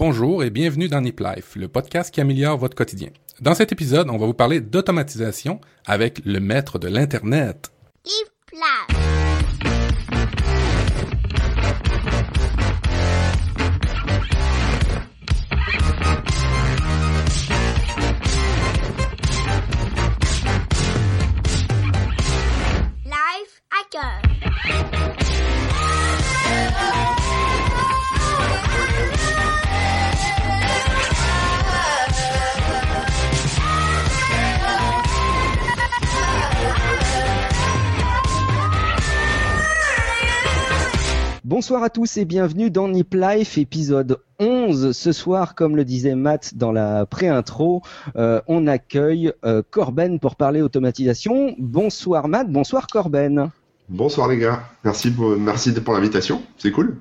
Bonjour et bienvenue dans Nip Life, le podcast qui améliore votre quotidien. Dans cet épisode, on va vous parler d'automatisation avec le maître de l'Internet. Bonsoir à tous et bienvenue dans Nip Life, épisode 11. Ce soir, comme le disait Matt dans la pré-intro, euh, on accueille euh, Corben pour parler automatisation. Bonsoir Matt, bonsoir Corben. Bonsoir les gars, merci pour, merci pour l'invitation, c'est cool.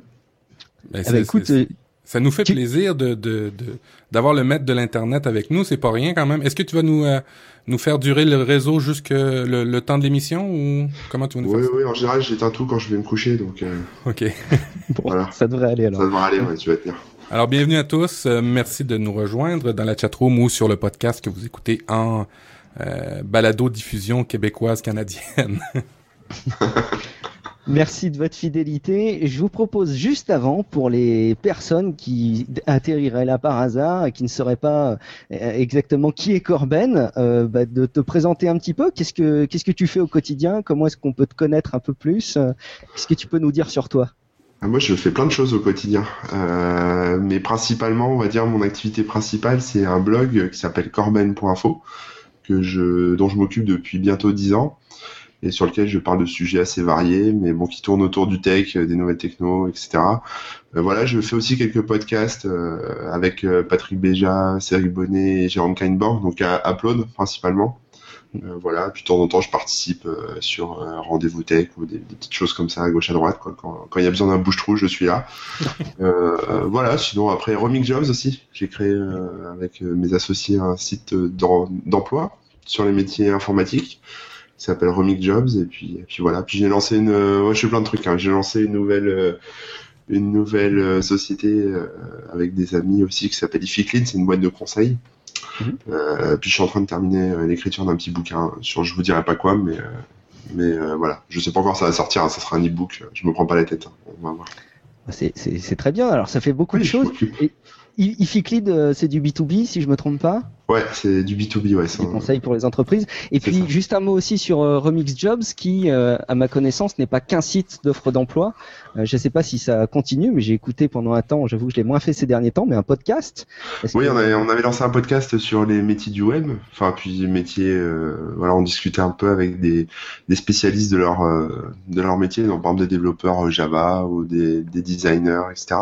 Ben, Eh ben, écoute, euh, ça nous fait tu- plaisir de de- de- d'avoir le maître de l'Internet avec nous, c'est pas rien quand même. Est-ce que tu vas nous euh, nous faire durer le réseau jusque le, le temps de l'émission ou comment tu vas nous Oui, faire oui, en général j'éteins tout quand je vais me coucher, donc euh? OK. bon, Voilà. ça devrait aller alors. ça devrait aller, ouais, tu vas tenir. Alors, bienvenue à tous. Euh, merci de nous rejoindre dans la chatroom ou sur le podcast que vous écoutez en euh, balado-diffusion québécoise canadienne. Merci de votre fidélité. Je vous propose juste avant, pour les personnes qui atterriraient là par hasard et qui ne sauraient pas euh, exactement qui est Corben, euh, bah, de te présenter un petit peu. Qu'est-ce que tu fais au quotidien? Comment est-ce qu'on peut te connaître un peu plus? Qu'est-ce que tu peux nous dire sur toi? Ah, Moi je fais plein de choses au quotidien, Euh, mais principalement, on va dire, mon activité principale c'est un blog qui s'appelle corben.info, que dont je m'occupe depuis bientôt 10 ans, et sur lequel je parle de sujets assez variés, mais bon, qui tournent autour du tech, euh, des nouvelles techno, etc. Euh, voilà, je fais aussi quelques podcasts euh, avec euh, Patrick Béja, Cédric Bonnet et Jérôme Kainborg, donc à Upload principalement. Euh, voilà, puis de temps en temps, je participe euh, sur euh, Rendez-vous Tech ou des, des petites choses comme ça à gauche à droite. Quoi. Quand, quand il y a besoin d'un bouche-trou, je suis là. Euh, voilà, sinon après Remix Jobs aussi, j'ai créé euh, avec mes associés un site d'em- d'emploi sur les métiers informatiques qui s'appelle Remix Jobs et puis, et puis voilà. Puis j'ai lancé une, euh, ouais, je fais plein de trucs. Hein. J'ai lancé une nouvelle, euh, une nouvelle euh, société avec des amis aussi qui s'appelle Ificlean, c'est une boîte de conseil. Mhm. Euh, puis je suis en train de terminer l'écriture d'un petit bouquin sur, je vous dirai pas quoi, mais mais euh, voilà, je sais pas encore ça va sortir. hein. Ça sera un e-book. Je me prends pas la tête. hein. On va voir. C'est- C'est très bien. Alors ça fait beaucoup Oui, de choses. m'occupe. I- Ificlead, euh, c'est du B2B si je me trompe pas? Ouais, c'est du B2B, ouais. des un- conseils pour les entreprises. Et puis ça. juste un mot aussi sur euh, Remix Jobs qui, euh, à ma connaissance, n'est pas qu'un site d'offres d'emploi. Euh, je ne sais pas si ça continue, mais j'ai écouté pendant un temps, j'avoue que je l'ai moins fait ces derniers temps, mais un podcast. Oui, que- on avait, on avait lancé un podcast sur les métiers du web. Enfin, puis métiers, voilà, on discutait un peu avec des, des spécialistes de leur de leur métier, donc par exemple des développeurs Java ou des, des designers, etc.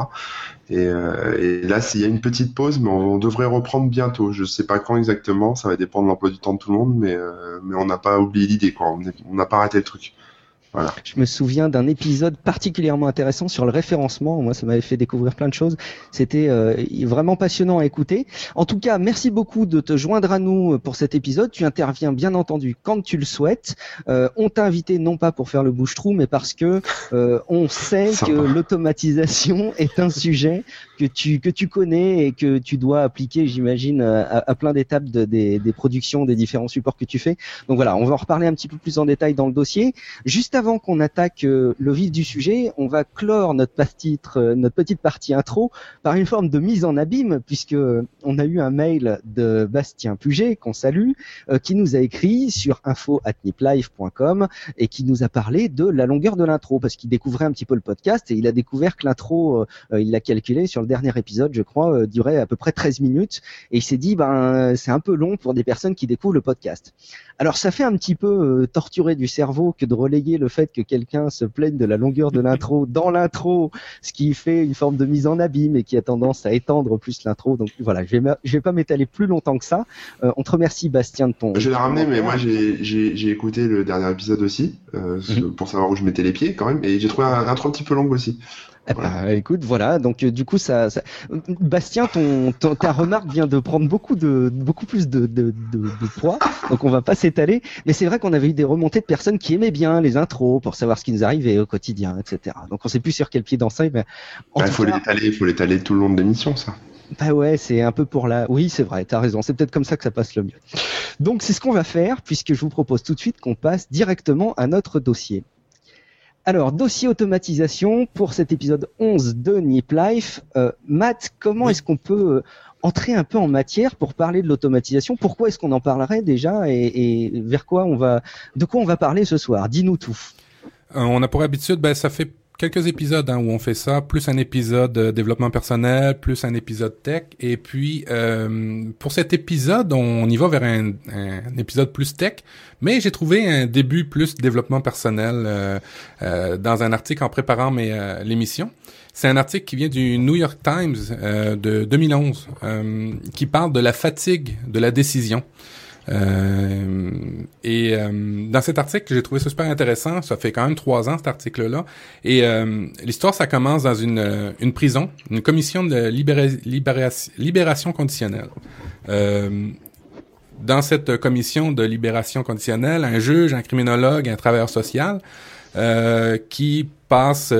Et, et là, il y a une petite pause, mais on, devrait reprendre bientôt. Je sais pas quand exactement, ça va dépendre de l'emploi du temps de tout le monde, mais euh, mais on n'a pas oublié l'idée, quoi. On n'a pas arrêté le truc. Je me souviens d'un épisode particulièrement intéressant sur le référencement. Moi, ça m'avait fait découvrir plein de choses. C'était euh, vraiment passionnant à écouter. En tout cas, merci beaucoup de te joindre à nous pour cet épisode. Tu interviens bien entendu quand tu le souhaites. Euh, on t'a invité non pas pour faire le bouche-trou, mais parce que euh, on sait que l'automatisation est un sujet que tu que tu connais et que tu dois appliquer, j'imagine, à, à plein d'étapes de- des, des productions, des différents supports que tu fais. Donc voilà, on va en reparler un petit peu plus en détail dans le dossier. Juste avant qu'on attaque euh, le vif du sujet, on va clore euh, notre petite partie intro par une forme de mise en abîme, puisque euh, on a eu un mail de Bastien Puget, qu'on salue, qui nous a écrit sur info@niplife.com et qui nous a parlé de la longueur de l'intro, parce qu'il découvrait un petit peu le podcast et il a découvert que l'intro, il l'a calculé sur le dernier épisode, je crois, durait à peu près 13 minutes, et il s'est dit, ben c'est un peu long pour des personnes qui découvrent le podcast. Alors ça fait un petit peu torturer du cerveau que de relayer le fait que quelqu'un se plaigne de la longueur de l'intro dans l'intro, ce qui fait une forme de mise en abîme et qui a tendance à étendre plus l'intro. Donc voilà, je vais, je vais pas m'étaler plus longtemps que ça. Euh, on te remercie Bastien de ton. Je l'ai ramené, mais moi j'ai écouté le dernier épisode aussi euh, ce- pour savoir où je mettais les pieds quand même, et j'ai trouvé un intro un petit peu long aussi. Eh ben, écoute, voilà. Donc euh, du coup, ça, ça- Bastien, ton, ton- ta remarque vient de prendre beaucoup de beaucoup plus de, de, de, de poids. Donc on va pas s'étaler. Mais c'est vrai qu'on avait eu des remontées de personnes qui aimaient bien les intros pour savoir ce qui nous arrivait au quotidien, etc. Donc on sait plus sur quel pied danser. Mais Il tout faut cas, l'étaler, faut l'étaler tout le long de l'émission, ça. Bah ouais, c'est un peu pour la. Oui, c'est vrai, t'as raison. C'est peut-être comme ça que ça passe le mieux. Donc c'est ce qu'on va faire, puisque je vous propose tout de suite qu'on passe directement à notre dossier. Alors, dossier automatisation pour cet épisode 11 de Nip Life. Euh, Matt, comment Oui. est-ce qu'on peut euh, entrer un peu en matière pour parler de l'automatisation? Pourquoi est-ce qu'on en parlerait déjà et, et vers quoi on va, de quoi on va parler ce soir? Dis-nous tout. Euh, on a pour habitude, ben, ça fait quelques épisodes hein, où on fait ça, plus un épisode de développement personnel, plus un épisode tech. Et puis, euh, pour cet épisode, on y va vers un, épisode plus tech, mais j'ai trouvé un début plus développement personnel euh, euh, dans un article en préparant mes, l'émission. C'est un article qui vient du New York Times de 2011, euh, qui parle de la fatigue de la décision. Euh, et euh, dans cet article, j'ai trouvé ça super intéressant. Ça fait quand même trois ans cet article-là. Et euh, l'histoire, ça commence dans une, euh, une prison, une commission de libéra- libération, conditionnelle. Euh, dans cette commission de libération conditionnelle, un juge, un criminologue, un travailleur social qui passe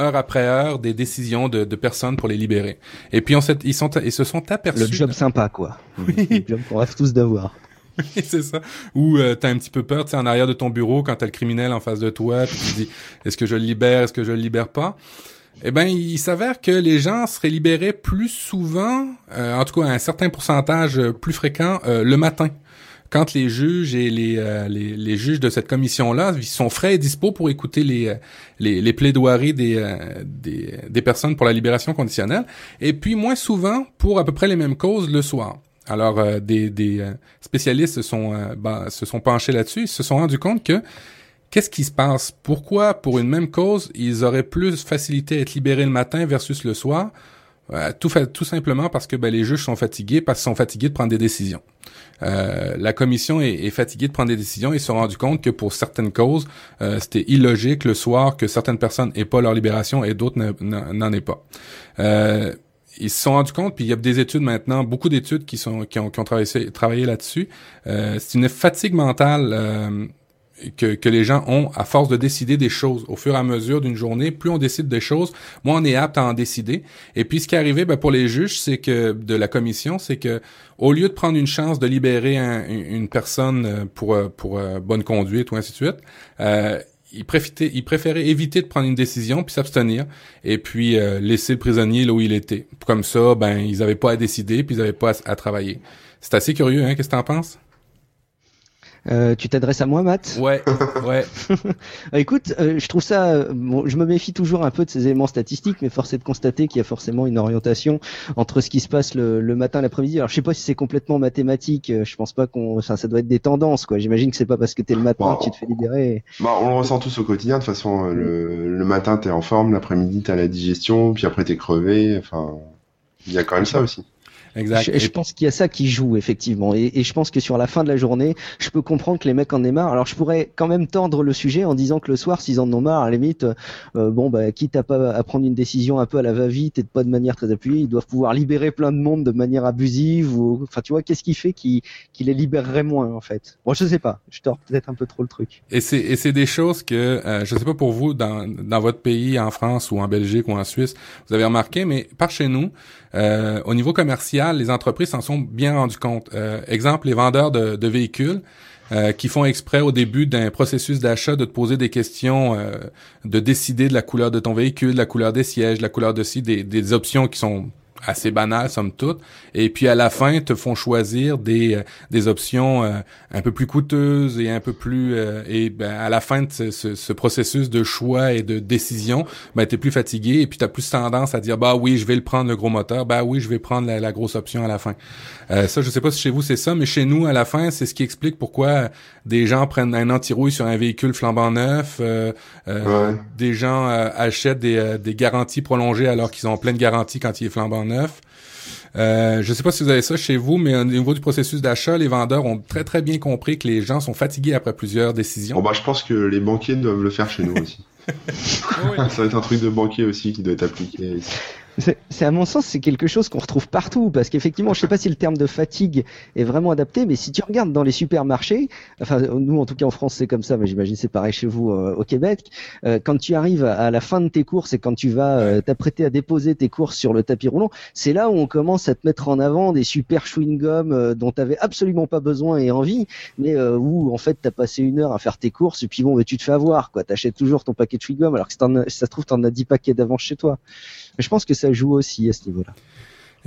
heure après heure des décisions de, de personnes pour les libérer. Et puis on ils, sont, ils se sont aperçus... Le job sympa, quoi. Le job qu'on rêve tous d'avoir. Oui, c'est ça. Ou euh, t'as un petit peu peur, tu sais, en arrière de ton bureau, quand t'as le criminel en face de toi, puis tu te dis, est-ce que je le libère, est-ce que je le libère pas? Eh ben, il s'avère que les gens seraient libérés plus souvent, euh, en tout cas à un certain pourcentage euh, plus fréquent, euh, le matin. Quand les juges et les, euh, les, les juges de cette commission-là, sont frais et dispo pour écouter les, euh, les, plaidoiries des, euh, des, des personnes pour la libération conditionnelle, et puis moins souvent pour à peu près les mêmes causes le soir. Alors, des, des spécialistes se sont, bah, se sont penchés là-dessus, se sont rendus compte que qu'est-ce qui se passe? Pourquoi, pour une même cause, ils auraient plus facilité à être libérés le matin versus le soir? Euh, tout, tout simplement parce que ben, les juges sont fatigués, parce qu'ils sont fatigués de prendre des décisions. Euh, la commission est, est fatiguée de prendre des décisions et se sont rendus compte que pour certaines causes, euh, c'était illogique le soir que certaines personnes aient pas leur libération et d'autres n'en- aient pas. Euh, ils se sont rendus compte, puis il y a des études maintenant, beaucoup d'études qui sont qui ont, qui ont travaillé, travaillé là-dessus. Euh, c'est une fatigue mentale que, que les gens ont à force de décider des choses au fur et à mesure d'une journée. Plus on décide des choses, moins on est apte à en décider. Et puis ce qui est arrivé ben, pour les juges, c'est que de la commission, c'est que au lieu de prendre une chance de libérer un- une personne euh, pour euh, pour euh, bonne conduite ou ainsi de suite, euh, ils préféraient, éviter de prendre une décision puis s'abstenir et puis euh, laisser le prisonnier là où il était. Comme ça, ben ils avaient pas à décider puis ils avaient pas à, à travailler. C'est assez curieux, hein? Qu'est-ce que t'en penses? Euh, tu t'adresses à moi, Matt? Ouais, ouais. Écoute, euh, je trouve ça. bon, je me méfie toujours un peu de ces éléments statistiques, mais force est de constater qu'il y a forcément une orientation entre ce qui se passe le, le matin, et l'après-midi. Alors, je sais pas si c'est complètement mathématique. euh, Je pense pas qu'on. Enfin, ça doit être des tendances, quoi. J'imagine que c'est pas parce que t'es le matin Bon. que tu te fais libérer. Bah, on le ressent tous au quotidien. De toute façon, le, le matin, t'es en forme, l'après-midi, t'as la digestion, puis après, t'es crevé. Enfin, il y a quand même ça aussi. Exact. Je, je pense qu'il y a ça qui joue effectivement, et, et je pense que sur la fin de la journée, je peux comprendre que les mecs en aient marre. Alors je pourrais quand même tendre le sujet en disant que le soir, s'ils en ont marre, à la limite, euh, bon bah quitte à pas à prendre une décision un peu à la va-vite et de pas de manière très appuyée, ils doivent pouvoir libérer plein de monde de manière abusive ou, enfin tu vois, qu'est-ce qui fait qu'ils qu'ils les libéreraient moins en fait? Bon, je sais pas, je tords peut-être un peu trop le truc. Et c'est et c'est des choses que euh, je sais pas pour vous dans dans votre pays en France ou en Belgique ou en Suisse vous avez remarqué mais par chez nous euh, au niveau commercial les entreprises s'en sont bien rendues compte. Euh, exemple les vendeurs de, de véhicules euh, qui font exprès au début d'un processus d'achat de te poser des questions, euh, de décider de la couleur de ton véhicule, de la couleur des sièges, de la couleur de ci, des, des options qui sont assez banales somme toute, et puis à la fin te font choisir des euh, des options euh, un peu plus coûteuses et un peu plus euh, et ben, à la fin de ce, ce- ce processus de choix et de décision, ben t'es plus fatigué et puis t'as plus tendance à dire bah oui je vais le prendre le gros moteur, bah oui je vais prendre la, la grosse option à la fin. Euh, ça je sais pas si chez vous c'est ça, mais chez nous à la fin c'est ce qui explique pourquoi des gens prennent un anti-rouille sur un véhicule flambant neuf, euh, euh, Ouais. des gens euh, achètent des, des garanties prolongées alors qu'ils ont plein de garanties quand il est flambant neuf. Euh, je sais pas si vous avez ça chez vous, mais au niveau du processus d'achat, les vendeurs ont très très bien compris que les gens sont fatigués après plusieurs décisions. Bon, bah, je pense que les banquiers doivent le faire chez nous aussi. ça va être un truc de banquier aussi qui doit être appliqué ici. C'est à mon sens, c'est quelque chose qu'on retrouve partout, parce qu'effectivement, je sais pas si le terme de fatigue est vraiment adapté, mais si tu regardes dans les supermarchés, enfin nous en tout cas en France c'est comme ça, mais j'imagine c'est pareil chez vous euh, au Québec, euh, quand tu arrives à, la fin de tes courses et quand tu vas euh, t'apprêter à déposer tes courses sur le tapis roulant, c'est là où on commence à te mettre en avant des super chewing-gums euh, dont tu avais absolument pas besoin et envie, mais euh, où en fait t'as passé une heure à faire tes courses et puis bon, bah, tu te fais avoir quoi, t'achètes toujours ton paquet de chewing-gum alors que ça se trouve t'en as 10 paquets d'avance chez toi. Mais je pense que ça joue aussi à ce niveau-là.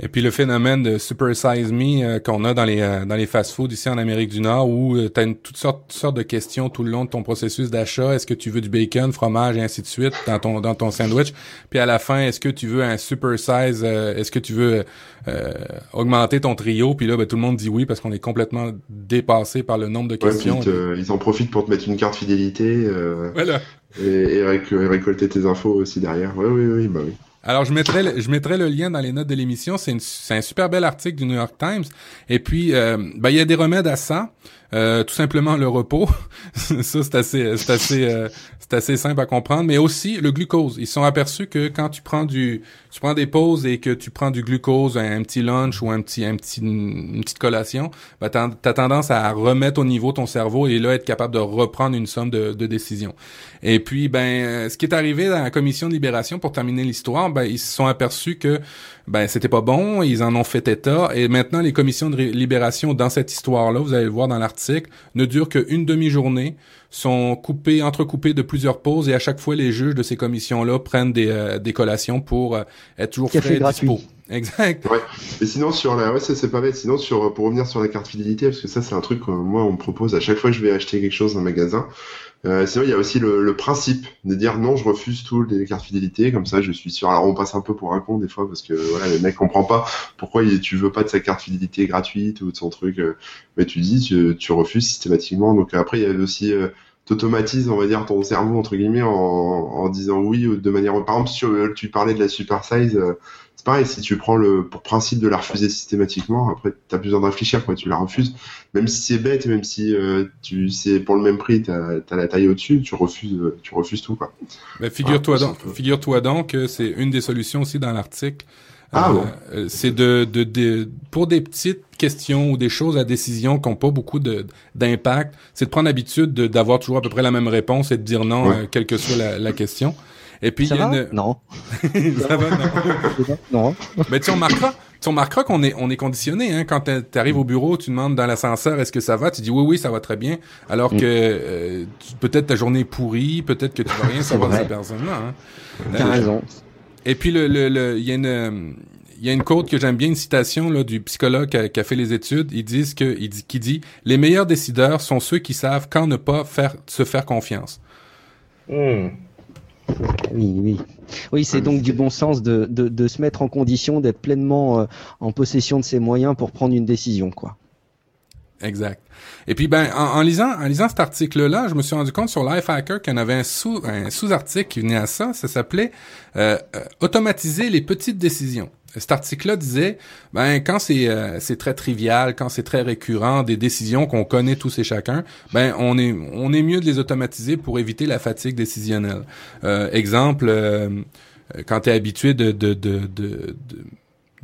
Et puis le phénomène de super size me euh, qu'on a dans les euh, dans les fast-food ici en Amérique du Nord où tu as toutes sortes, toutes sortes de questions tout le long de ton processus d'achat, est-ce que tu veux du bacon, fromage et ainsi de suite dans ton dans ton sandwich, puis à la fin, est-ce que tu veux un super size euh, est-ce que tu veux euh, augmenter ton trio? Puis là ben, tout le monde dit oui parce qu'on est complètement dépassé par le nombre de Ouais, puis questions. ils, en profitent pour te mettre une carte fidélité euh, Voilà. et, et réc- et récolter tes infos aussi derrière. Oui, oui, oui, bah oui. Alors, je mettrai, le, je mettrai le lien dans les notes de l'émission. C'est, un super bel article du New York Times. Et puis, euh, ben, il y a des remèdes à ça. Euh, tout simplement le repos. ça, c'est assez, c'est assez, euh, c'est assez simple à comprendre. Mais aussi le glucose. Ils sont aperçus que quand tu prends du, tu prends des pauses et que tu prends du glucose, un, petit lunch ou un petit, un petit, une petite collation, ben, t'as, t'as tendance à remettre au niveau ton cerveau et là être capable de reprendre une somme de, de décisions. Et puis, ben, ce qui est arrivé dans la commission de libération pour terminer l'histoire, ben, ils se sont aperçus que ben c'était pas bon, ils en ont fait état, et maintenant les commissions de libération dans cette histoire-là, vous allez le voir dans l'article, ne durent qu'une demi-journée, sont coupées, entrecoupées de plusieurs pauses, et à chaque fois les juges de ces commissions-là prennent des, euh, des collations pour euh, être toujours frais et gratuit. dispo. Exact. Mais sinon sur la, ouais, ça c'est pas bête. Sinon sur, pour revenir sur la carte fidélité, parce que ça c'est un truc que moi on me propose à chaque fois que je vais acheter quelque chose dans un magasin. Euh, sinon il y a aussi le, le principe de dire non, je refuse toutes les cartes fidélité, comme ça je suis sûr. Alors on passe un peu pour un con des fois parce que voilà le mec comprend pas pourquoi il, tu veux pas de sa carte fidélité gratuite ou de son truc. euh, mais tu dis tu, tu refuses systématiquement. Donc après il y a aussi euh, t'automatises, on va dire, ton cerveau, entre guillemets, en, en disant oui ou de manière... Par exemple, sur, tu parlais de la super size, euh, c'est pareil, si tu prends le pour principe de la refuser systématiquement, après, t'as plus besoin de réfléchir, quoi, tu la refuses. Même si c'est bête, même si euh, tu c'est pour le même prix, t'as as la taille au-dessus, tu refuses, euh, tu refuses tout, quoi. Ben, figure-toi Ah, donc, ça peut- figure-toi donc que c'est une des solutions aussi dans l'article. Ah, bon. euh, c'est de, de, de pour des petites questions ou des choses à décision qui n'ont pas beaucoup de d'impact, c'est de prendre l'habitude de- d'avoir toujours à peu près la même réponse et de dire non, Ouais. euh, quelle que soit la, la question. Et puis Ça il y a va une... Non. ça va, non. non. Mais tu remarqueras, tu remarqueras qu'on est, on est conditionné. Hein, quand tu arrives au bureau, tu demandes dans l'ascenseur est-ce que ça va? Tu dis oui, oui, ça va très bien. Alors Mm. que euh, tu- peut-être ta journée est pourrie, peut-être que tu vas rien savoir de cette personne-là. Hein. T'as Euh, raison. Et puis le, le, le- il y a une, euh, il y a une quote que j'aime bien, une citation là du psychologue qui a, qui a fait les études. Ils disent que, il dit, qui dit, les meilleurs décideurs sont ceux qui savent quand ne pas faire, se faire confiance. Oui, oui. Oui, c'est donc du bon sens de, de, se mettre en condition d'être pleinement euh, en possession de ses moyens pour prendre une décision, quoi. Exact. Et puis ben en, en lisant en lisant cet article-là, je me suis rendu compte sur Lifehacker qu'il y en avait un sous un sous-article qui venait à ça. Ça s'appelait euh, euh, automatiser les petites décisions. Cet article-là disait ben quand c'est euh, c'est très trivial, quand c'est très récurrent, des décisions qu'on connaît tous et chacun, ben on est on est mieux de les automatiser pour éviter la fatigue décisionnelle. Euh, exemple, euh, quand tu habitué de, de, de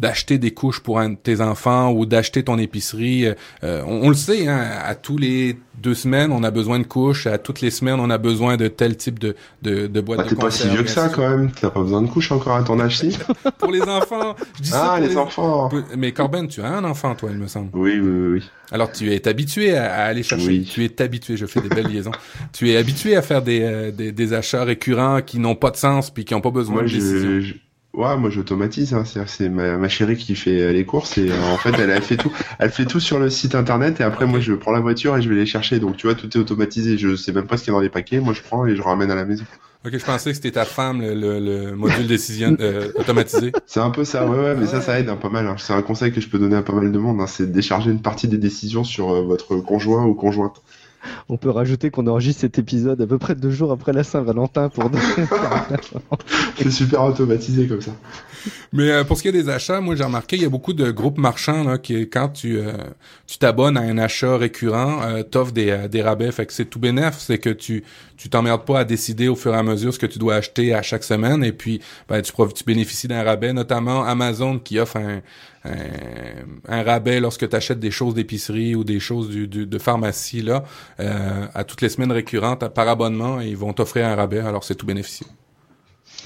d'acheter des couches pour un tes enfants ou d'acheter ton épicerie. Euh, on, on le sait, hein, à tous les deux semaines, on a besoin de couches. À toutes les semaines, on a besoin de tel type de, de, de boîte Bah, t'es pas si vieux que ça, quand même. T'as pas besoin de couches encore à ton âge, si. Pour les enfants. Je dis ça Ah, pour les enfants Mais Corben, tu as un enfant, toi, il me semble. Oui, oui, oui, oui. Alors, tu es habitué à, à aller chercher. Oui. Tu es habitué, je fais des belles liaisons. Tu es habitué à faire des, euh, des, des achats récurrents qui n'ont pas de sens puis qui n'ont pas besoin Moi, de décision. Ouais, moi, j'automatise. Hein. C'est ma, ma chérie qui fait euh, les courses et euh, en fait, elle, elle fait tout. Elle fait tout sur le site internet et après, moi, je prends la voiture et je vais les chercher. Donc, tu vois, tout est automatisé. Je sais même pas ce qu'il y a dans les paquets. Moi, je prends et je ramène à la maison. Ok, je pensais que c'était ta femme, le, le, le module décision euh, automatisé. C'est un peu ça, ouais, ouais, mais ça, ça aide hein, pas mal. hein. C'est un conseil que je peux donner à pas mal de monde. Hein. C'est de décharger une partie des décisions sur euh, votre conjoint ou conjointe. On peut rajouter qu'on enregistre cet épisode à peu près deux jours après la Saint-Valentin pour. C'est super automatisé comme ça. Mais euh, pour ce qui est des achats, moi j'ai remarqué il y a beaucoup de groupes marchands là, qui quand tu euh, tu t'abonnes à un achat récurrent, euh, t'offres des, euh, des rabais. Fait que c'est tout bénéf, c'est que tu tu t'emmerdes pas à décider au fur et à mesure ce que tu dois acheter à chaque semaine et puis ben, tu, tu bénéficies d'un rabais, notamment Amazon qui offre un, un, un rabais lorsque tu achètes des choses d'épicerie ou des choses du, de pharmacie là euh, à toutes les semaines récurrentes par abonnement ils vont t'offrir un rabais alors c'est tout bénéficié.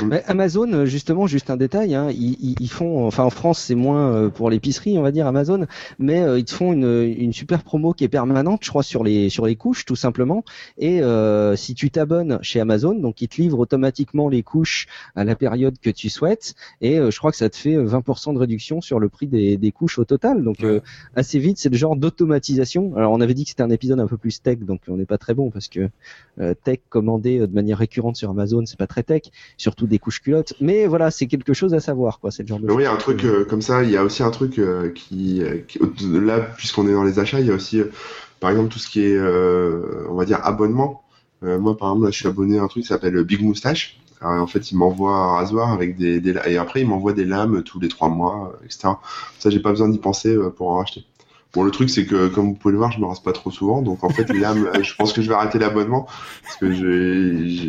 Ouais, Amazon, euh, justement, juste un détail, hein, ils, ils- ils font, enfin en France c'est moins euh, pour l'épicerie, on va dire Amazon, mais euh, ils te font une, une super promo qui est permanente, je crois sur les sur les couches tout simplement. Et euh, si tu t'abonnes chez Amazon, donc ils te livrent automatiquement les couches à la période que tu souhaites, et euh, je crois que ça te fait euh, 20% de réduction sur le prix des, des couches au total. Donc euh, assez vite, c'est le genre d'automatisation. Alors on avait dit que c'était un épisode un peu plus tech, donc on n'est pas très bon parce que euh, tech commandé euh, de manière récurrente sur Amazon, c'est pas très tech, surtout des couches culottes. Mais voilà, c'est quelque chose à savoir, quoi. C'est le genre de. Oui, un truc que- euh, comme ça, il y a aussi un truc euh, qui, euh, qui- là, puisqu'on est dans les achats, il y a aussi, par exemple, tout ce qui est, on va dire, abonnement. Moi, par exemple, là, je suis abonné à un truc qui s'appelle Big Moustache. Alors, en fait, il m'envoie un rasoir avec des, des et après, il m'envoie des lames tous les trois mois, etc. Ça, j'ai pas besoin d'y penser pour en racheter. Bon, le truc, c'est que, comme vous pouvez le voir, je me rase pas trop souvent, donc en fait, les lames, euh, je pense que je vais arrêter l'abonnement parce que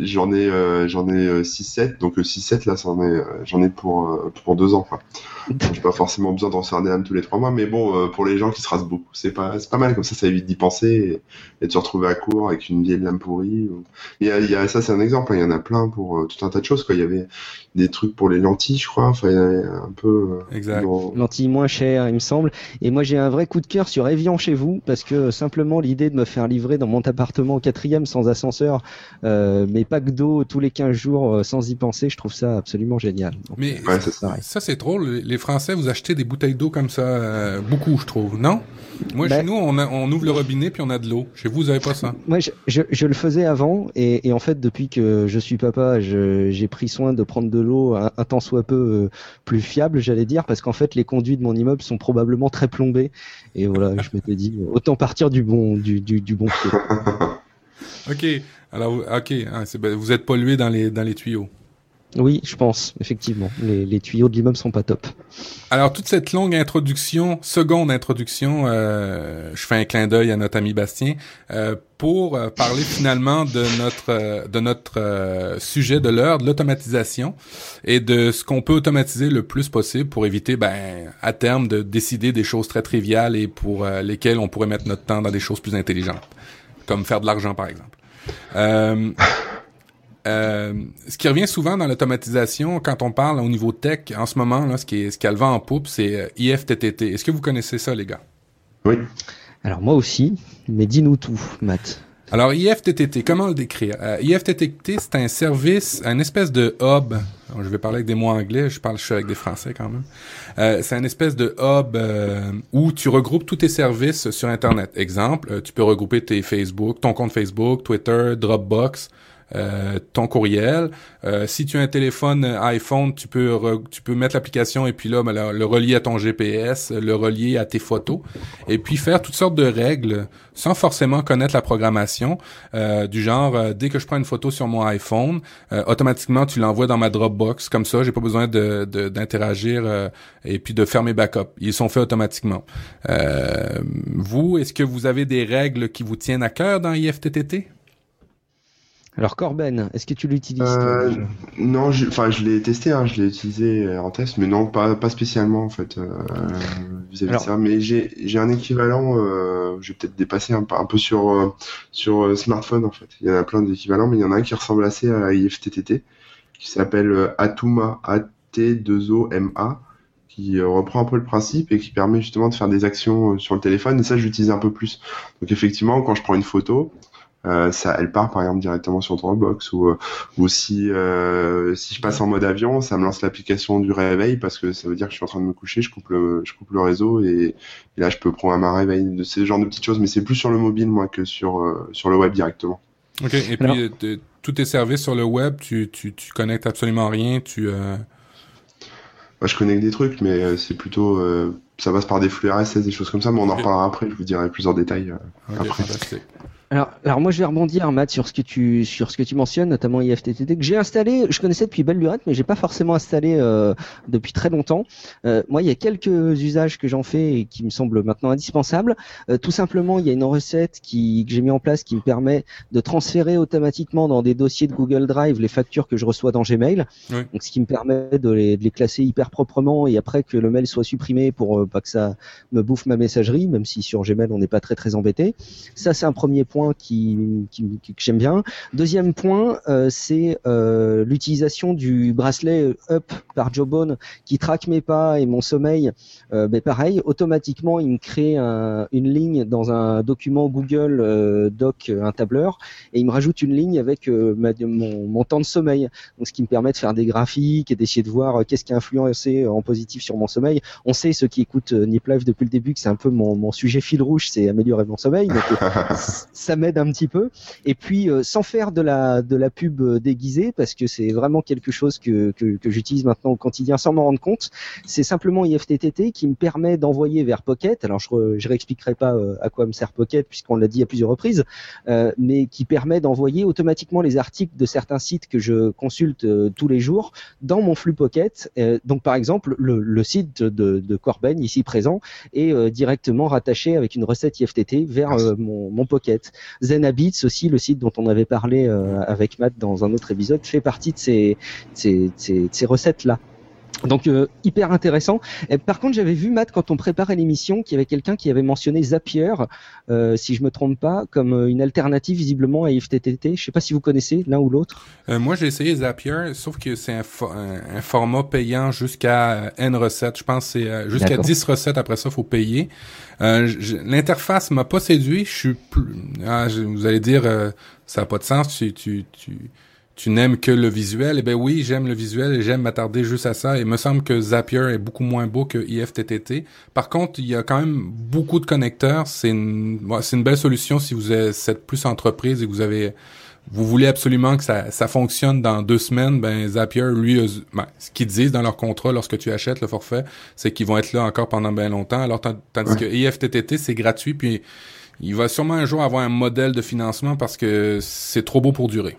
j'en ai, euh, j'en ai 6-7, donc 6-7 là, c'en est, euh, j'en ai pour euh, pour deux ans. Quoi. J'ai pas forcément besoin d'en faire des lames tous les trois mois, mais bon, euh, pour les gens qui se rasent beaucoup, c'est pas, c'est pas mal comme ça, ça évite d'y penser et, et de se retrouver à court avec une vieille lame pourrie. ou- Il y a, il y a ça, c'est un exemple. hein, Il y en a plein pour euh, tout un tas de choses. Quoi. Il y avait des trucs pour les lentilles, je crois. Enfin, un peu. euh, Exact. dans- lentilles moins chères, il me semble. Et moi, j'ai un vrai coup de cœur sur Evian chez vous, parce que euh, simplement l'idée de me faire livrer dans mon appartement au quatrième sans ascenseur, euh, mes packs d'eau tous les 15 jours sans y penser, je trouve ça absolument génial. Donc, Mais Ouais. Ça, c'est drôle. Les Français, vous achetez des bouteilles d'eau comme ça, euh, beaucoup, je trouve, non? Moi, Ben- chez nous, on, a- on ouvre le robinet puis on a de l'eau. Chez vous, vous avez pas ça? Moi, je, je, je le faisais avant, et, et en fait, depuis que je suis papa, j'ai pris soin de prendre de l'eau un, tant soit peu euh, plus fiable, j'allais dire, parce qu'en fait, les conduits de mon immeuble sont probablement très plombés. Et voilà, je m'étais dit, autant partir du bon, du, du, bon pied. OK. Alors, OK. hein, ben, vous êtes pollué dans les tuyaux. Oui, je pense, effectivement. Les, les tuyaux de l'immeuble sont pas top. Alors, toute cette longue introduction, seconde introduction, euh, je fais un clin d'œil à notre ami Bastien, euh, pour euh, parler finalement de notre euh, de notre euh, sujet de l'heure, de l'automatisation et de ce qu'on peut automatiser le plus possible pour éviter, ben, à terme, de décider des choses très triviales et pour euh, lesquelles on pourrait mettre notre temps dans des choses plus intelligentes, comme faire de l'argent, par exemple. Euh, ce qui revient souvent dans l'automatisation, quand on parle au niveau tech, en ce moment, là, ce qui est, ce qui a le vent en poupe, c'est euh, IFTTT. Est-ce que vous connaissez ça, les gars? Oui. Alors moi aussi, mais dis-nous tout, Matt. Alors, IFTTT, comment le décrire? Euh, IFTTT, c'est un service, un espèce de hub. Alors, je vais parler avec des mots anglais, je parle, je suis avec des français quand même. Euh, c'est un espèce de hub euh, où tu regroupes tous tes services sur Internet. Exemple, euh, tu peux regrouper tes Facebook, ton compte Facebook, Twitter, Dropbox, euh, ton courriel. Euh, si tu as un téléphone iPhone, tu peux re- tu peux mettre l'application et puis là ben, le, relier à ton GPS, le relier à tes photos et puis faire toutes sortes de règles sans forcément connaître la programmation euh, du genre euh, dès que je prends une photo sur mon iPhone, euh, automatiquement tu l'envoies dans ma Dropbox comme ça, j'ai pas besoin de d'interagir et puis de faire mes backups. Ils sont faits automatiquement. Vous, est-ce que vous avez des règles qui vous tiennent à cœur dans IFTTT Alors Corben, est-ce que tu l'utilises Euh, Non, je, enfin, je l'ai testé, hein, je l'ai utilisé euh, en test, mais non, pas, pas spécialement en fait euh, vis-à-vis Alors- de ça. Mais j'ai, j'ai un équivalent, je vais peut-être dépasser un, peu- un peu sur sur smartphone en fait. Il y en a plein d'équivalents, mais il y en a un qui ressemble assez à IFTTT, qui s'appelle Atuma, A-T-2-O-M-A, qui reprend un peu le principe et qui permet justement de faire des actions sur le téléphone. Et ça, j'utilise un peu plus. Donc effectivement, quand je prends une photo, euh, ça, elle part par exemple directement sur Dropbox ou euh, ou si euh, si je passe en mode avion, ça me lance l'application du réveil parce que ça veut dire que je suis en train de me coucher, je coupe le je coupe le réseau et, et là je peux programmer un réveil de ce genre de petites choses, mais c'est plus sur le mobile moi que sur euh, sur le web directement. Ok. Et puis Alors- euh, tous tes services sur le web, tu tu tu connectes absolument rien. Tu euh, Moi, je connecte des trucs, mais euh, c'est plutôt euh, ça passe par des flux RSS, des choses comme ça, mais on en reparlera après. Je vous dirai plus en détail euh, après. fantastique. Alors, alors moi je vais rebondir Matt sur ce que tu sur ce que tu mentionnes, notamment IFTTT que j'ai installé. Je connaissais depuis belle lurette, mais j'ai pas forcément installé euh, depuis très longtemps. Euh, moi, il y a quelques usages que j'en fais et qui me semblent maintenant indispensables. Euh, tout simplement, il y a une recette qui que j'ai mis en place qui me permet de transférer automatiquement dans des dossiers de Google Drive les factures que je reçois dans Gmail. Oui. Donc, ce qui me permet de les, de les classer hyper proprement et après que le mail soit supprimé pour euh, pas que ça me bouffe ma messagerie, même si sur Gmail on n'est pas très très embêté. Ça, c'est un premier point qui, qui- qui- que j'aime bien. Deuxième point, euh, c'est euh, l'utilisation du bracelet Up par Jawbone qui traque mes pas et mon sommeil. Euh, mais pareil, automatiquement, il me crée un- une ligne dans un document Google euh, Doc, euh, un tableur, et il me rajoute une ligne avec euh, ma- mon, mon temps de sommeil. Donc, ce qui me permet de faire des graphiques et d'essayer de voir euh, qu'est-ce qui a influencé en positif sur mon sommeil. On sait, ceux qui écoutent euh, Nip Live depuis le début, que c'est un peu mon, mon sujet fil rouge, c'est améliorer mon sommeil. Euh, ça m'aide un petit peu. Et puis, euh, sans faire de la, de la pub euh, déguisée, parce que c'est vraiment quelque chose que, que, que j'utilise maintenant au quotidien sans m'en rendre compte, c'est simplement IFTTT qui me permet d'envoyer vers Pocket. Alors, je, re- je réexpliquerai pas euh, à quoi me sert Pocket, puisqu'on l'a dit à plusieurs reprises, euh, mais qui permet d'envoyer automatiquement les articles de certains sites que je consulte euh, tous les jours dans mon flux Pocket. Euh, donc, par exemple, le, le site de, de Corben, ici présent, est euh, directement rattaché avec une recette IFTT vers mon, mon Pocket. Zen Habits aussi, le site dont on avait parlé euh, avec Matt dans un autre épisode, fait partie de ces recettes-là. Donc euh, hyper intéressant. Et par contre, j'avais vu Matt quand on préparait l'émission qu'il y avait quelqu'un qui avait mentionné Zapier, euh, si je me trompe pas, comme euh, une alternative visiblement à IFTTT. Je sais pas si vous connaissez l'un ou l'autre. Euh, moi, j'ai essayé Zapier, sauf que c'est un, fo- un, format payant jusqu'à euh, N recettes. Je pense que c'est euh, jusqu'à D'accord. 10 recettes. Après ça, faut payer. Euh, L'interface m'a pas séduit. Je suis plus... Ah, je- vous allez dire, euh, ça a pas de sens. Tu, tu, tu, tu n'aimes que le visuel. Eh ben oui, j'aime le visuel et j'aime m'attarder juste à ça. Et il me semble que Zapier est beaucoup moins beau que IFTTT. Par contre, il y a quand même beaucoup de connecteurs. C'est une, c'est une belle solution si vous êtes plus entreprise et que vous avez vous voulez absolument que ça, ça fonctionne dans deux semaines, ben Zapier, lui, ben, ce qu'ils disent dans leur contrat lorsque tu achètes le forfait, c'est qu'ils vont être là encore pendant bien longtemps. Alors tan- tandis Ouais. que IFTTT, c'est gratuit, puis il va sûrement un jour avoir un modèle de financement parce que c'est trop beau pour durer.